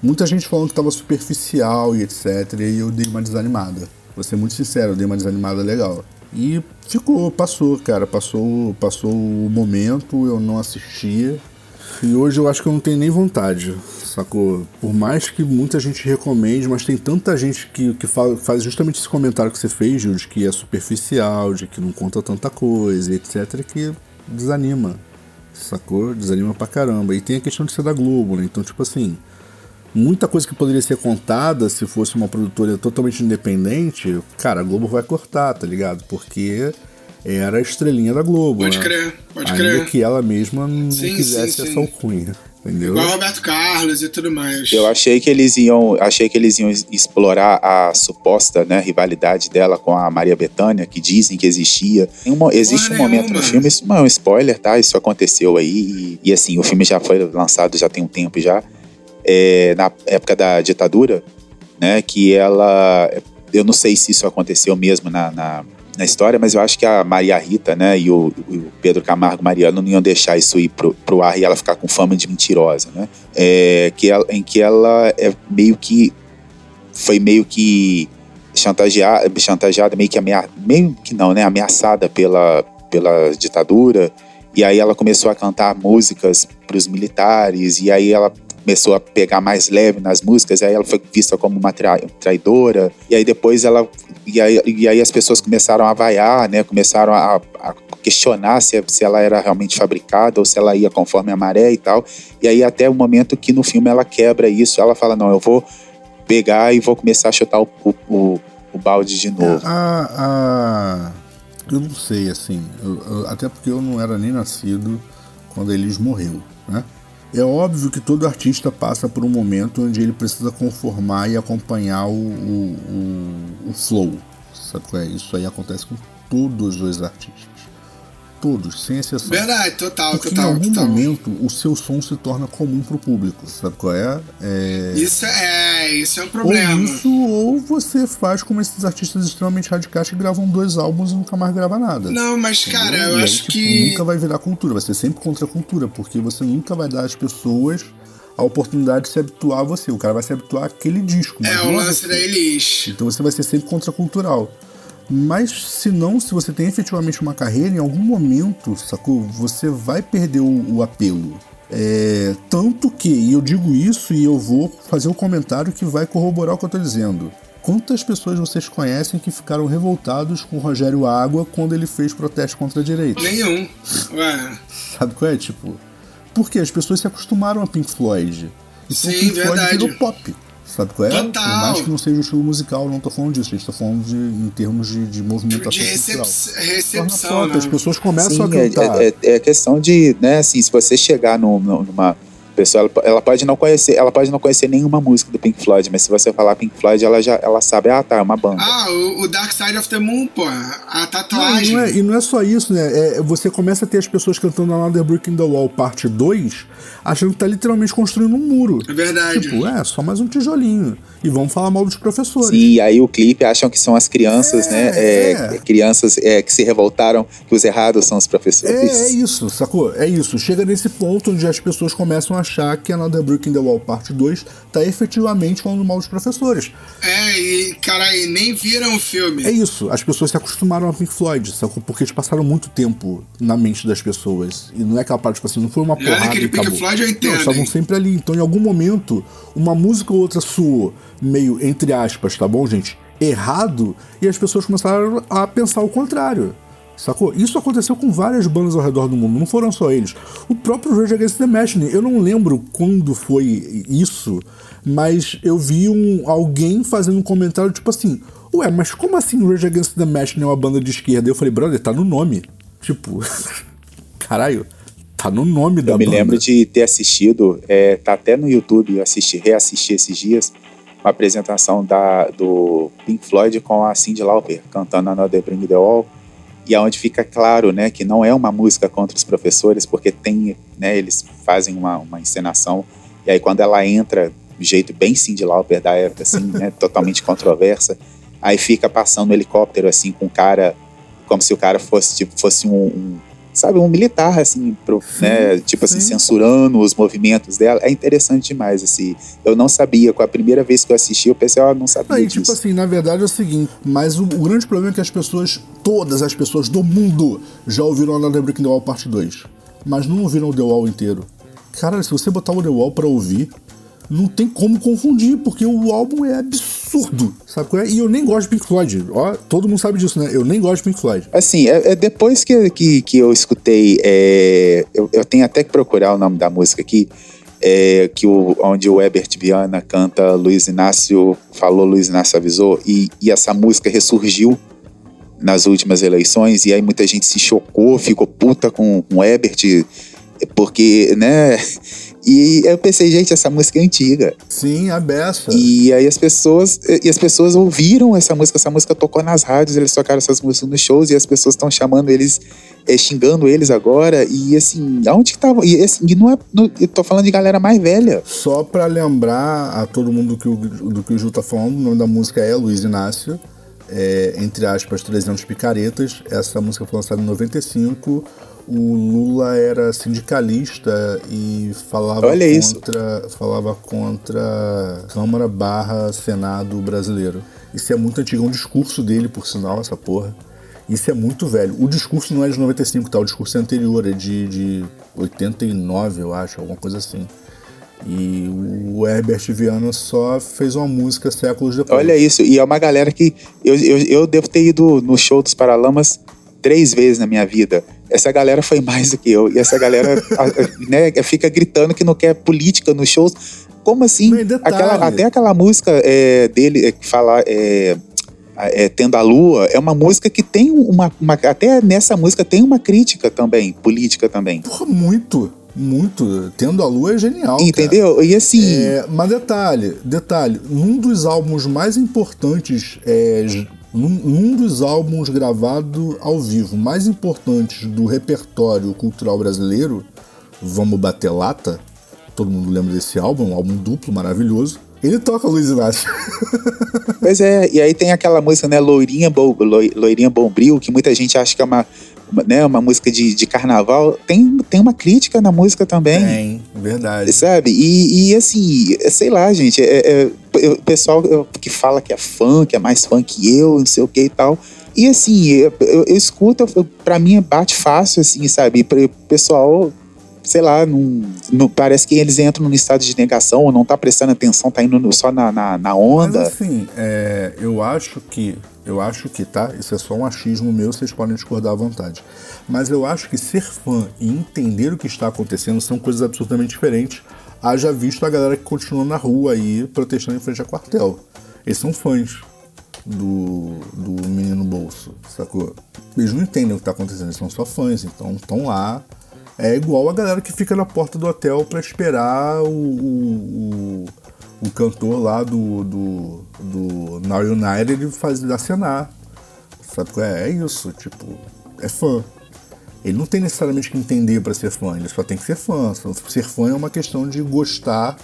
muita gente falando que tava superficial e etc, e eu dei uma desanimada. Vou ser muito sincero, eu dei uma desanimada legal. E ficou, passou, cara. Passou, passou o momento, eu não assistia. E hoje eu acho que eu não tenho nem vontade, sacou? Por mais que muita gente recomende, mas tem tanta gente que, que fala, faz justamente esse comentário que você fez, Gil, de que é superficial, de que não conta tanta coisa, etc., que desanima, sacou? Desanima pra caramba. E tem a questão de ser da Globo, né? Então, tipo assim, muita coisa que poderia ser contada se fosse uma produtora totalmente independente, cara, a Globo vai cortar, tá ligado? Porque era a estrelinha da Globo. Pode né? crer, pode Ainda crer. que ela mesma não Sim, quisesse sim, sim. essa alcunha. Entendeu? Igual Roberto Carlos e tudo mais. Eu achei que eles iam, achei que eles iam explorar a suposta né, rivalidade dela com a Maria Bethânia, que dizem que existia. Tem uma- existe um Porra momento nenhuma. no filme, isso não é um spoiler, tá? Isso aconteceu aí. E, e, assim, o filme já foi lançado já tem um tempo já. É, na época da ditadura, né? Que ela. Eu não sei se isso aconteceu mesmo na, na, na história, mas eu acho que a Maria Rita, né, e o, o Pedro Camargo Mariano não iam deixar isso ir pro, pro ar e ela ficar com fama de mentirosa, né? É, que ela, em que ela é meio que foi meio que chantageada, chantageada meio que amea, meio que não, né, ameaçada pela pela ditadura. E aí ela começou a cantar músicas para os militares e aí ela começou a pegar mais leve nas músicas, aí ela foi vista como uma tra- traidora, e aí depois ela. E aí, e aí as pessoas começaram a vaiar, né? Começaram a, a questionar se, se ela era realmente fabricada ou se ela ia conforme a maré e tal. E aí até o momento que no filme ela quebra isso, ela fala, não, eu vou pegar e vou começar a chutar o, o, o, balde de novo. A, a- eu não sei, assim, eu- eu- até porque eu não era nem nascido quando eles morreu, né? É óbvio que todo artista passa por um momento onde ele precisa conformar e acompanhar o, o, o, o flow, sabe qual é? Isso aí acontece com todos os artistas, todos, sem exceção. Verdade, total, Porque em total, algum total. momento o seu som se torna comum pro público, sabe qual é? é... Isso é, isso é um Ou problema. isso, ou você faz como esses artistas extremamente radicais que gravam dois álbuns e nunca mais grava nada. Não, mas Entendeu? cara, eu aí, acho tipo, que. Nunca vai virar cultura, vai ser sempre contra a cultura, porque você nunca vai dar às pessoas a oportunidade de se habituar a você. O cara vai se habituar àquele disco. É o lance da Elis. Então você vai ser sempre contracultural. Mas se não, se você tem efetivamente uma carreira, em algum momento, sacou? Você vai perder o, o apelo. É, tanto que, e eu digo isso e eu vou fazer um comentário que vai corroborar o que eu tô dizendo. Quantas pessoas vocês conhecem que ficaram revoltados com o Rogério Água quando ele fez protesto contra a direita? Nenhum. Ué. Sabe qual é? Tipo, porque as pessoas se acostumaram a Pink Floyd. Então Sim, Pink Floyd verdade. virou pop. Sabe qual é? Total. Por mais que não seja o estilo musical, não tô falando disso. A gente tá falando de, em termos de, de movimentação De recep- recepção, né? As pessoas começam Sim, a cantar. é, é, é questão de, né, assim, se você chegar num- num- numa pessoa, ela, ela pode não conhecer, ela pode não conhecer nenhuma música do Pink Floyd, mas se você falar Pink Floyd, ela já, ela sabe, ah, tá, é uma banda. Ah, o, o Dark Side of the Moon, pô. A Não, e, tatuagem. não é, e não é só isso, né? É, você começa a ter as pessoas cantando Another Brick in the Wall parte 2, achando que tá literalmente construindo um muro. É verdade. Tipo, é, só mais um tijolinho. E vão falar mal dos professores. Sim, aí o clipe acham que são as crianças, né? é, né? É, é. Crianças é, que se revoltaram, que os errados são os professores. É, é, isso, sacou? É isso. Chega nesse ponto onde as pessoas começam a achar que Another Brick in the Wall Parte 2 tá efetivamente falando mal dos professores. É, e cara, e nem viram o filme. É isso. As pessoas se acostumaram a Pink Floyd, sacou? Porque eles passaram muito tempo na mente das pessoas. E não é aquela parte, tipo assim, não foi uma porrada. Olha, aquele Pink Floyd eu entendo. Não, estavam sempre ali. Então, em algum momento, uma música ou outra suou meio, entre aspas, tá bom, gente? Errado, e as pessoas começaram a pensar o contrário. Sacou? Isso aconteceu com várias bandas ao redor do mundo, não foram só eles. O próprio Rage Against the Machine, eu não lembro quando foi isso, mas eu vi um, alguém fazendo um comentário tipo assim: Ué, mas como assim Rage Against the Machine é uma banda de esquerda? Eu falei, brother, tá no nome. Tipo, caralho, tá no nome da banda. Eu me lembro de ter assistido, é, tá até no YouTube, eu assisti, reassisti esses dias uma apresentação da, do Pink Floyd com a Cyndi Lauper cantando Another Bring the Wall. E aonde fica claro, né, que não é uma música contra os professores, porque tem, né, eles fazem uma, uma encenação. E aí quando ela entra de jeito bem Cyndi Lauper da época, assim, né, totalmente controversa, aí fica passando um helicóptero assim com o cara, como se o cara fosse tipo fosse um, um sabe, um militar, assim, pro, sim, né, tipo assim, sim. censurando os movimentos dela. É interessante demais, assim. Eu não sabia, com a primeira vez que eu assisti, eu pensei, ó, oh, não sabia Aí, tipo disso. tipo assim, na verdade é o seguinte, mas o, o, grande problema é que as pessoas, todas as pessoas do mundo, já ouviram Another Brick in the Wall parte 2, mas não ouviram o The Wall inteiro. Cara, se você botar o The Wall pra ouvir, não tem como confundir, porque o álbum é absurdo, sabe qual é? E eu nem gosto de Pink Floyd, ó, todo mundo sabe disso, né? Eu nem gosto de Pink Floyd. Assim, é, é depois que, que, que, eu escutei, é, eu, eu, tenho até que procurar o nome da música aqui, é, que o, onde o Herbert Viana canta Luiz Inácio, falou Luiz Inácio avisou, e, e essa música ressurgiu nas últimas eleições, e aí muita gente se chocou, ficou puta com, com o Herbert, porque, né, e eu pensei, gente, essa música é antiga. Sim, a beça. E aí as pessoas, e as pessoas ouviram essa música, essa música tocou nas rádios, eles tocaram essas músicas nos shows e as pessoas estão chamando eles, é, xingando eles agora. E assim, aonde que tava? E, assim, e não é. Não, eu tô falando de galera mais velha. Só pra lembrar a todo mundo do que o, do que o Ju tá falando, o nome da música é Luiz Inácio. É, entre aspas, 300 picaretas. Essa música foi lançada em 95 o Lula era sindicalista e falava Olha contra isso. falava contra Câmara barra Senado brasileiro. Isso é muito antigo, é um discurso dele, por sinal, essa porra. Isso é muito velho. O discurso não é de 95, tá? O discurso é anterior, é de, de 89, eu acho, alguma coisa assim. E o Herbert Viana só fez uma música séculos depois. Olha isso, e é uma galera que. Eu, eu, eu devo ter ido no show dos Paralamas três vezes na minha vida. Essa galera foi mais do que eu. E essa galera né, fica gritando que não quer política nos shows. Como assim? Aquela, até aquela música é, dele é, que fala. É, é, Tendo a Lua, é uma música que tem uma, uma, Até nessa música tem uma crítica também, política também. Porra, muito. Muito. Tendo a Lua é genial. Entendeu? Cara. E assim. É, mas detalhe, detalhe, num dos álbuns mais importantes é, num, dos álbuns gravados ao vivo mais importantes do repertório cultural brasileiro, Vamos Bater Lata, todo mundo lembra desse álbum, um álbum duplo maravilhoso. Ele toca Luiz Inácio. pois é, e aí tem aquela música, né, Loirinha, Bo, Loirinha Bombril, que muita gente acha que é uma, né, uma música de, de carnaval. Tem, tem uma crítica na música também. Tem, verdade. Sabe? E, e assim, sei lá, gente, é, é, o pessoal que fala que é fã, que é mais fã que eu, não sei o que e tal. E assim, eu, eu, eu escuto, pra mim bate fácil, assim, sabe? O pessoal, sei lá, não, não, parece que eles entram num estado de negação ou não tá prestando atenção, tá indo só na, na, na onda. Mas assim, é, eu acho que, eu acho que, tá? Isso é só um achismo meu, vocês podem discordar à vontade. Mas eu acho que ser fã e entender o que está acontecendo são coisas absolutamente diferentes haja visto a galera que continua na rua aí protestando em frente ao quartel. Eles são fãs do, do Menino Bolso, sacou? Eles não entendem o que está acontecendo, eles são só fãs, então estão lá. É igual a galera que fica na porta do hotel para esperar o, o, o, o, cantor lá do, do, do Now United fazer acenar. Sabe qual é? É isso, tipo, é fã. Ele não tem necessariamente que entender para ser fã, ele só tem que ser fã. Ser fã é uma questão de gostar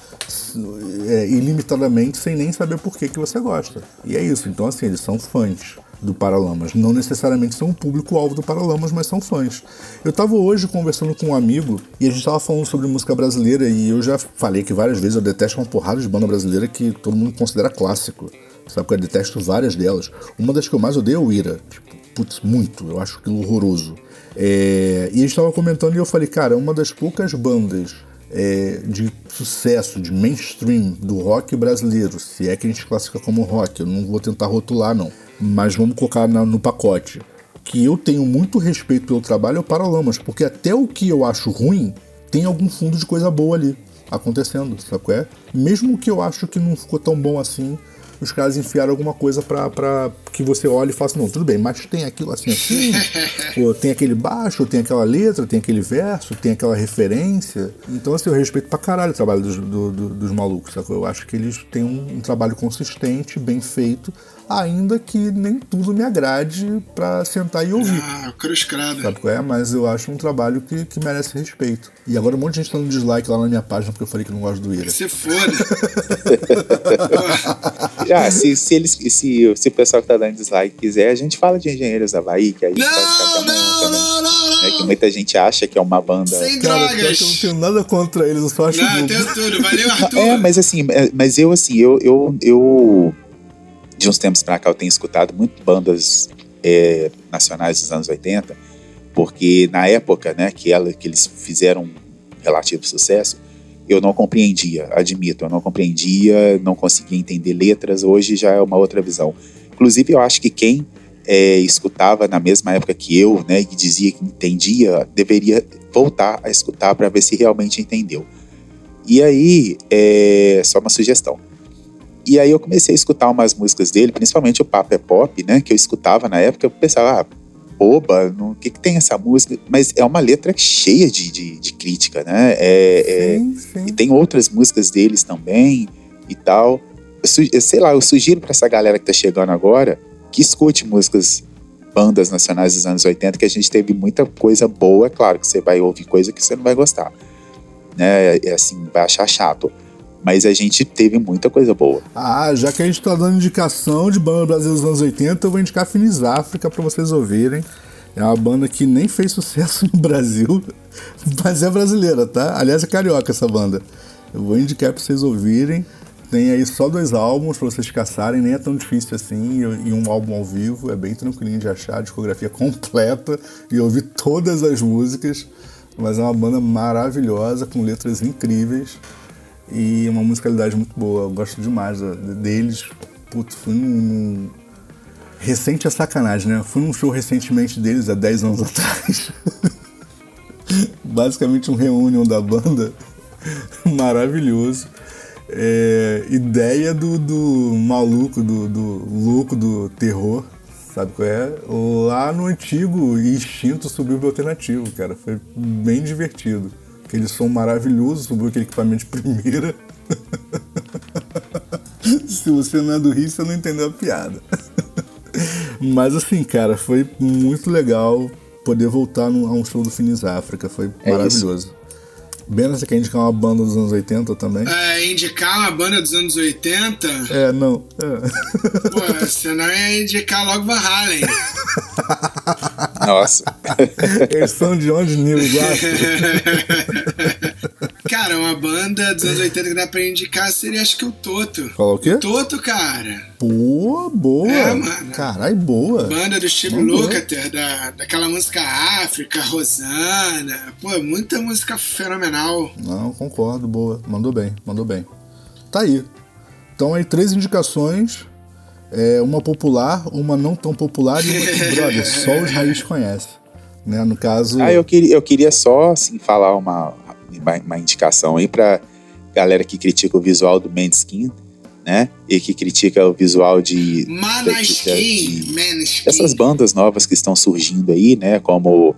é, ilimitadamente sem nem saber por que, que você gosta. E é isso. Então, assim, eles são fãs do Paralamas. Não necessariamente são o público-alvo do Paralamas, mas são fãs. Eu estava hoje conversando com um amigo e a gente estava falando sobre música brasileira e eu já falei que várias vezes eu detesto uma porrada de banda brasileira que todo mundo considera clássico. Sabe que eu detesto várias delas. Uma das que eu mais odeio é o Ira. Tipo, putz, muito. Eu acho aquilo horroroso. É... E a gente estava comentando e eu falei, cara, uma das poucas bandas é, de sucesso, de mainstream do rock brasileiro, se é que a gente classifica como rock, eu não vou tentar rotular não, mas vamos colocar na, no pacote. Que eu tenho muito respeito pelo trabalho é o Paralamas, porque até o que eu acho ruim tem algum fundo de coisa boa ali acontecendo, sabe qual é? Mesmo que eu acho que não ficou tão bom assim, os caras enfiaram alguma coisa para que você olhe e faça, não, tudo bem, mas tem aquilo assim assim, ou tem aquele baixo, ou tem aquela letra, tem aquele verso, tem aquela referência. Então, assim, eu respeito pra caralho o trabalho dos, do, do, dos malucos, sabe? Eu acho que eles têm um, um trabalho consistente, bem feito, ainda que nem tudo me agrade para sentar e ouvir. Ah, cruz credo. Sabe qual é? Mas eu acho um trabalho que, que merece respeito. E agora um monte de gente tá dando dislike lá na minha página porque eu falei que não gosto do Ira. Se foda. ah, se, se, eles, se, se o pessoal que tá dando dislike quiser, a gente fala de Engenheiros da Havaí, que aí não, pode ficar não, não, não, não, é que muita gente acha que é uma banda. Sem Cara, drogas. eu não tenho nada contra eles, eu só acho Não, bobo. tenho tudo. Valeu, Arthur. É, mas assim, é, mas eu assim, eu, eu, eu de uns tempos pra cá eu tenho escutado muito bandas é, nacionais dos anos 80, porque na época, né, que, ela, que eles fizeram um relativo sucesso, eu não compreendia, admito, eu não compreendia, não conseguia entender letras, hoje já é uma outra visão. Inclusive, eu acho que quem é, escutava na mesma época que eu, né, e dizia que entendia, deveria voltar a escutar para ver se realmente entendeu. E aí, é só uma sugestão. E aí eu comecei a escutar umas músicas dele, principalmente o Papo é Pop, né, que eu escutava na época, eu pensava, ah, boba, o que, que tem essa música? Mas é uma letra cheia de, de, de crítica, né? É, é, Sim, sim. e tem outras músicas deles também e tal. Eu, sei lá, eu sugiro pra essa galera que tá chegando agora que escute músicas, bandas nacionais dos anos 80, que a gente teve muita coisa boa. É claro que você vai ouvir coisa que você não vai gostar, né? É assim, vai achar chato. Mas a gente teve muita coisa boa. Ah, já que a gente tá dando indicação de banda brasileira dos anos 80, eu vou indicar Finis África pra vocês ouvirem. É uma banda que nem fez sucesso no Brasil, mas é brasileira, tá? Aliás, é carioca essa banda. Eu vou indicar pra vocês ouvirem. Tem aí só dois álbuns pra vocês caçarem, nem é tão difícil assim. E um álbum ao vivo, é bem tranquilinho de achar, a discografia completa e ouvir todas as músicas. Mas é uma banda maravilhosa, com letras incríveis e uma musicalidade muito boa. Eu gosto demais deles. Putz, fui num, Recente é sacanagem, né? Fui num show recentemente deles, há 10 anos atrás. Basicamente um reunion da banda. Maravilhoso. É, ideia do, do maluco, do, do louco do terror, sabe qual é? Lá no antigo extinto suburbo alternativo, cara. Foi bem divertido. Aquele som maravilhoso, subiu aquele equipamento de primeira. Se você não é do Rio, você não entendeu a piada. Mas assim, cara, foi muito legal poder voltar a um show do Finis África. Foi É maravilhoso. Bena, você quer indicar uma banda dos anos 80 também? É, indicar uma banda dos anos 80, É, não. É. pô, você não ia indicar logo Van Halen. Nossa. Eles são de onde, Nils? Cara, uma banda dos anos 80 que dá pra indicar seria acho que o Toto. Falou o quê? Toto, cara. Boa, boa. É, mano. Caralho, boa. Banda do Steve. Lukather, da, daquela música África, Rosana. Pô, muita música fenomenal. Não, concordo, boa. Mandou bem, mandou bem. Tá aí. Então aí três indicações. É, uma popular, uma não tão popular e uma que, brother, só os raiz conhecem. Né? No caso. Ah, eu queria, eu queria só assim, falar uma, uma, uma indicação aí pra galera que critica o visual do Manskin, né? E que critica o visual de. Manaskin. Essas bandas novas que estão surgindo aí, né? Como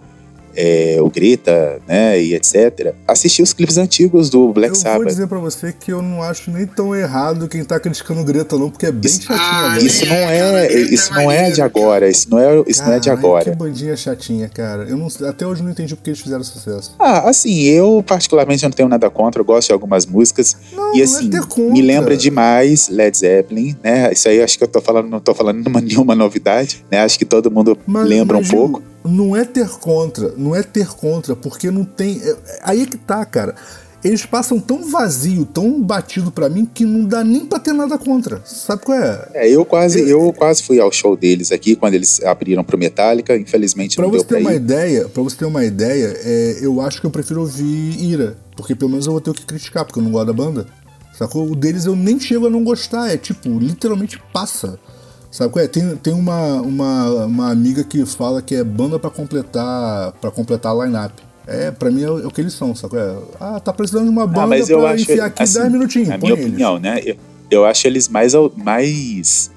é, o Greta, né, e etc. Assistir os clipes antigos do Black Sabbath. Eu vou dizer pra você que eu não acho nem tão errado quem tá criticando o Greta não, porque é bem isso. Ah, isso não é, cara, isso não é de agora, isso não é, isso não é de agora. Que bandinha chatinha, cara. Eu não, até hoje não entendi porque eles fizeram sucesso. Ah, assim, eu particularmente não tenho nada contra, eu gosto de algumas músicas não, e assim, é me lembra demais Led Zeppelin, né? Isso aí acho que eu tô falando, não tô falando nenhuma novidade, né? Acho que todo mundo mas, lembra mas, um pouco não é ter contra, não é ter contra, porque não tem. É, aí é que tá, cara. Eles passam tão vazio, tão batido para mim que não dá nem pra ter nada contra. Sabe qual é? É, eu quase, eu quase fui ao show deles aqui quando eles abriram pro Metallica, infelizmente pra não você deu ter uma ideia, Pra você ter uma ideia, é, eu acho que eu prefiro ouvir Ira, porque pelo menos eu vou ter o que criticar, porque eu não gosto da banda. Sacou? O deles eu nem chego a não gostar, é tipo, literalmente passa. Sabe qual é? Tem, tem uma, uma, uma amiga que fala que é banda para completar para completar a line-up. É, pra mim é o, é o, que eles são, sabe? É, ah, tá precisando de uma banda ah, pra acho, enfiar aqui assim, 10 minutinhos. Na minha eles. opinião, né? Eu, eu acho eles mais, mais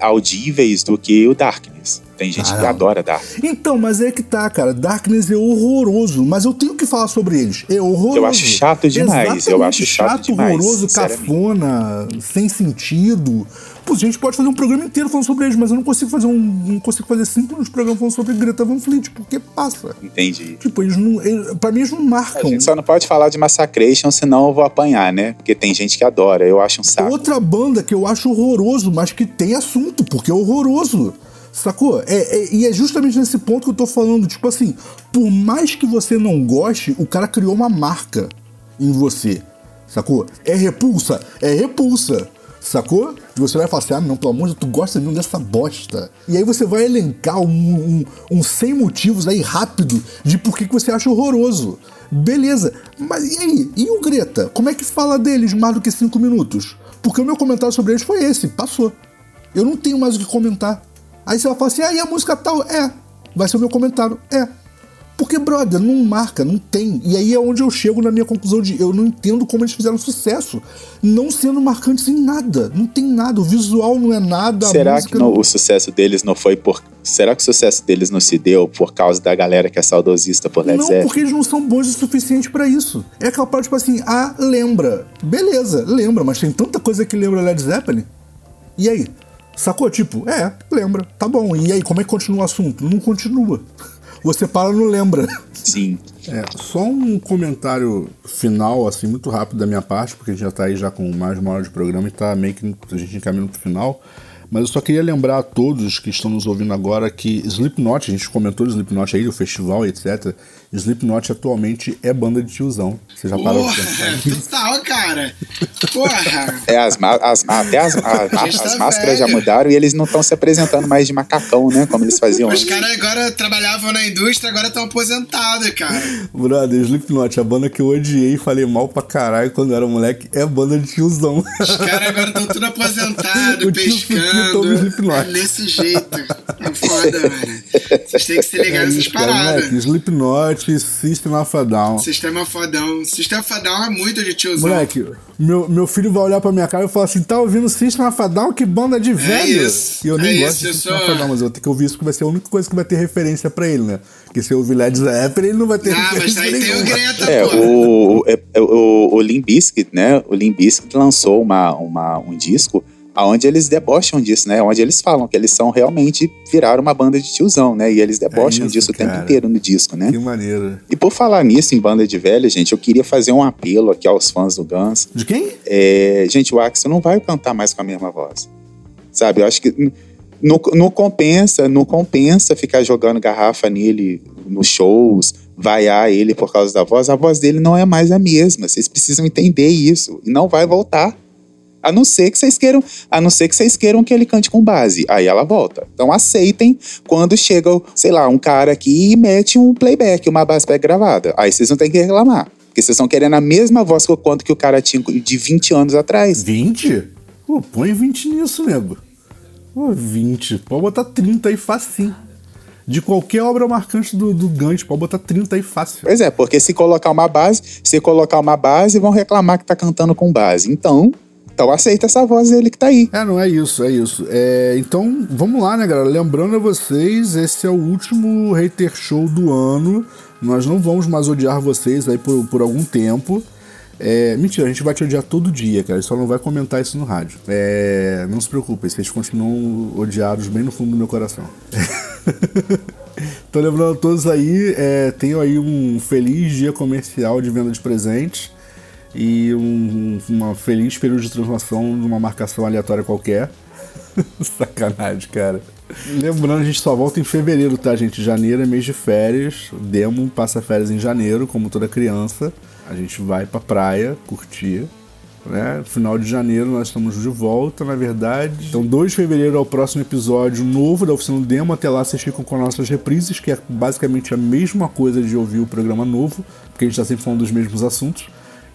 audíveis do que o Darkness. Tem gente que adora Darkness. Então, mas é que tá, cara. Darkness é horroroso, mas eu tenho que falar sobre eles. É horroroso. Eu acho chato demais. Exatamente, eu acho chato, chato demais. horroroso, cafona, sem sentido. Pô, a gente pode fazer um programa inteiro falando sobre eles, mas eu não consigo fazer um. Não consigo fazer cinco minutos de programa falando sobre Greta Van Fleet, porque passa. Entendi. Tipo, eles não. Eles, pra mim, eles não marcam. A gente só não pode falar de Massacration, senão eu vou apanhar, né? Porque tem gente que adora. Eu acho um saco. Outra banda que eu acho horroroso, mas que tem assunto, porque é horroroso. Sacou? É, é, e é justamente nesse ponto que eu tô falando. Tipo assim, por mais que você não goste, o cara criou uma marca em você. Sacou? É repulsa? É repulsa. Sacou? E você vai falar assim: ah, não, pelo amor de Deus, tu gosta mesmo dessa bosta. E aí você vai elencar um, um, um 100 motivos aí rápido de por que você acha horroroso. Beleza, mas e aí? E o Greta? Como é que fala deles mais do que 5 minutos? Porque o meu comentário sobre eles foi esse, passou. Eu não tenho mais o que comentar. Aí você vai falar assim: ah, e a música tal? É. Vai ser o meu comentário. É. Porque, brother, não marca, não tem. E aí é onde eu chego na minha conclusão de eu não entendo como eles fizeram sucesso. Não sendo marcantes em nada. Não tem nada. O visual não é nada. Será que não, o sucesso deles não foi por. Será que o sucesso deles não se deu por causa da galera que é saudosista por Led Zeppelin? Não, porque eles não são bons o suficiente para isso. É aquela parte, tipo assim, ah, lembra. Beleza, lembra, mas tem tanta coisa que lembra Led Zeppelin. E aí? Sacou? Tipo, é, lembra, tá bom. E aí, como é que continua o assunto? Não continua você para não lembra. Sim. É, só um comentário final, assim, muito rápido da minha parte, porque a gente já tá aí já com mais uma hora de programa e tá meio que a gente encaminhando pro final. Mas eu só queria lembrar a todos que estão nos ouvindo agora que Slipknot, a gente comentou de Slipknot aí, o festival etc. Slipknot atualmente é banda de tiozão. Você já parou Porra, Total, cara. Porra. É, as, as, até as, as, as tá máscaras já mudaram e eles não estão se apresentando mais de macacão, né? Como eles faziam Os caras agora trabalhavam na indústria, agora estão aposentados, cara. Brother, Slipknot, a banda que eu odiei e falei mal pra caralho quando eu era moleque, é banda de tiozão. Os caras agora estão tudo aposentados, pescando é desse jeito. É foda, velho. Vocês têm que se ligar é nessas paradas. Moleque, Slipknot, System of a Down. Sistema fodão. Sistema fodão é muito de tiozão. Moleque, meu, meu filho vai olhar pra minha cara e falar assim: tá ouvindo System of a Down? Que banda de é velho. É isso. E eu nem é gosto isso, de System of a Down, mas eu vou ter que ouvir isso porque vai ser a única coisa que vai ter referência pra ele, né? Porque se eu ouvir Led Zeppelin, ele não vai ter ah, referência. Ah, mas aí tem o Greta, é, o, é, o, o Limp Bizkit, né? O Limp Bizkit lançou uma, uma, um disco aonde eles debocham disso, né? Onde eles falam que eles são realmente viraram uma banda de tiozão, né? E eles debocham é isso, disso cara. o tempo inteiro no disco, né? Que maneiro. E por falar nisso, em banda de velha, gente, eu queria fazer um apelo aqui aos fãs do Guns. De quem? É, gente, o Axel não vai cantar mais com a mesma voz. Sabe? Eu acho que não, não compensa, não compensa ficar jogando garrafa nele nos shows, vaiar ele por causa da voz. A voz dele não é mais a mesma. Vocês precisam entender isso. E não vai voltar. A não ser que vocês queiram, a não ser que vocês queiram que ele cante com base. Aí ela volta. Então aceitem quando chega, sei lá, um cara aqui e mete um playback, uma base gravada. Aí vocês não têm que reclamar. Porque vocês estão querendo a mesma voz que o quanto que o cara tinha de 20 anos atrás. 20? Pô, põe 20 nisso, nego. Pô, 20. Pode botar 30 aí facinho. De qualquer obra marcante do, do Gantz, pode botar 30 aí fácil. Pois é, porque se colocar uma base, se colocar uma base, vão reclamar que tá cantando com base. Então, Então aceita essa voz dele que tá aí. É, não é isso, é isso. É, então, vamos lá, né, galera? Lembrando a vocês, esse é o último hater show do ano. Nós não vamos mais odiar vocês aí por, por algum tempo. É, mentira, a gente vai te odiar todo dia, cara. Só não vai comentar isso no rádio. É, não se preocupem, vocês continuam odiados bem no fundo do meu coração. Tô lembrando a todos aí, é, tenham aí um feliz dia comercial de venda de presentes e um, uma feliz período de transformação numa marcação aleatória qualquer. Sacanagem, cara. Lembrando, a gente só volta em fevereiro, tá, gente? Janeiro é mês de férias. Demo passa férias em janeiro, como toda criança. A gente vai pra praia curtir. Né? Final de janeiro nós estamos de volta, na verdade. Então, 2 de fevereiro é o próximo episódio novo da Oficina do Demo. Até lá vocês ficam com nossas reprises, que é basicamente a mesma coisa de ouvir o programa novo, porque a gente está sempre falando dos mesmos assuntos.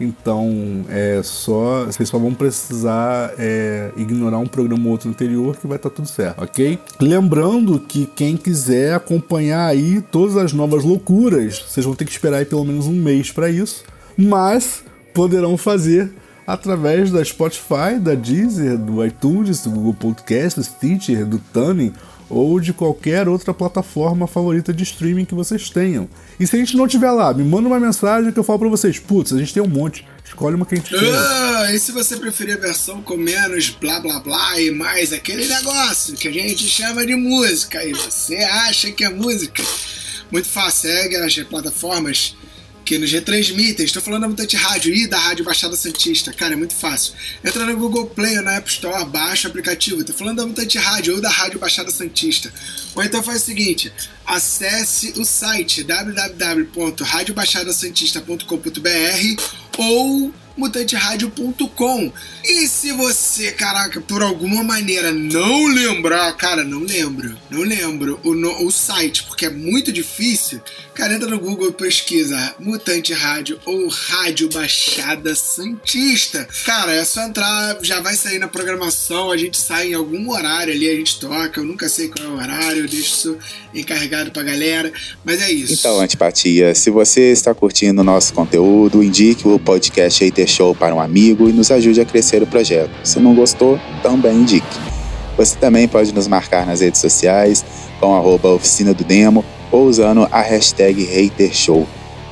Então, é só. Vocês só vão precisar é, ignorar um programa ou outro anterior que vai estar tá tudo certo, ok? Lembrando que quem quiser acompanhar aí todas as novas loucuras, vocês vão ter que esperar aí pelo menos um mês para isso, mas poderão fazer através da Spotify, da Deezer, do iTunes, do Google Podcast, do Stitcher, do Tuning ou de qualquer outra plataforma favorita de streaming que vocês tenham. E se a gente não tiver lá, me manda uma mensagem que eu falo pra vocês, putz, a gente tem um monte, escolhe uma que a gente quer. Ah, e se você preferir a versão com menos blá blá blá e mais aquele negócio que a gente chama de música e você acha que é música? Muito fácil, segue as plataformas que nos retransmitem. Estou falando da Mutante Rádio e da Rádio Baixada Santista. Cara, é muito fácil. Entra no Google Play ou na App Store, baixa o aplicativo. Estou falando da Mutante Rádio ou da Rádio Baixada Santista. Ou então faz o seguinte: acesse o site www.radiobaixadasantista.com.br ou mutanteradio.com. E se você, caraca, por alguma maneira não lembrar, cara, não lembro, não lembro o, no, o site, porque é muito difícil, cara, entra no Google e pesquisa Mutante Rádio ou Rádio Baixada Santista. Cara, é só entrar, já vai sair na programação, a gente sai em algum horário ali, a gente toca, eu nunca sei qual é o horário, eu deixo isso encarregado pra galera, mas é isso. Então, Antipatia, se você está curtindo o nosso conteúdo, indique o podcast Hater Show para um amigo e nos ajude a crescer o projeto. Se não gostou, também indique. Você também pode nos marcar nas redes sociais com arroba oficina do demo ou usando a hashtag HaterShow.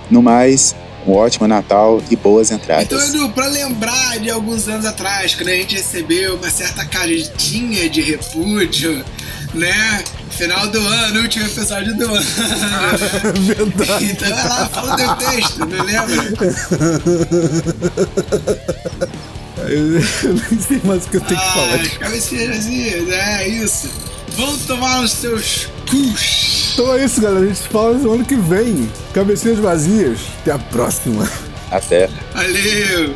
No mais, um ótimo Natal e boas entradas. Então, pra lembrar de alguns anos atrás, quando a gente recebeu uma certa caretinha de repúdio, né? Final do ano, último episódio do ano. Verdade. Então é lá, fala teu texto, não lembra? Eu nem sei mais o que eu tenho que Ah, falar. as cabecinhas vazias, é isso. Vão tomar os seus cus. Então é isso, galera. A gente se fala no ano que vem. Cabecinhas vazias. Até a próxima. Até. Valeu!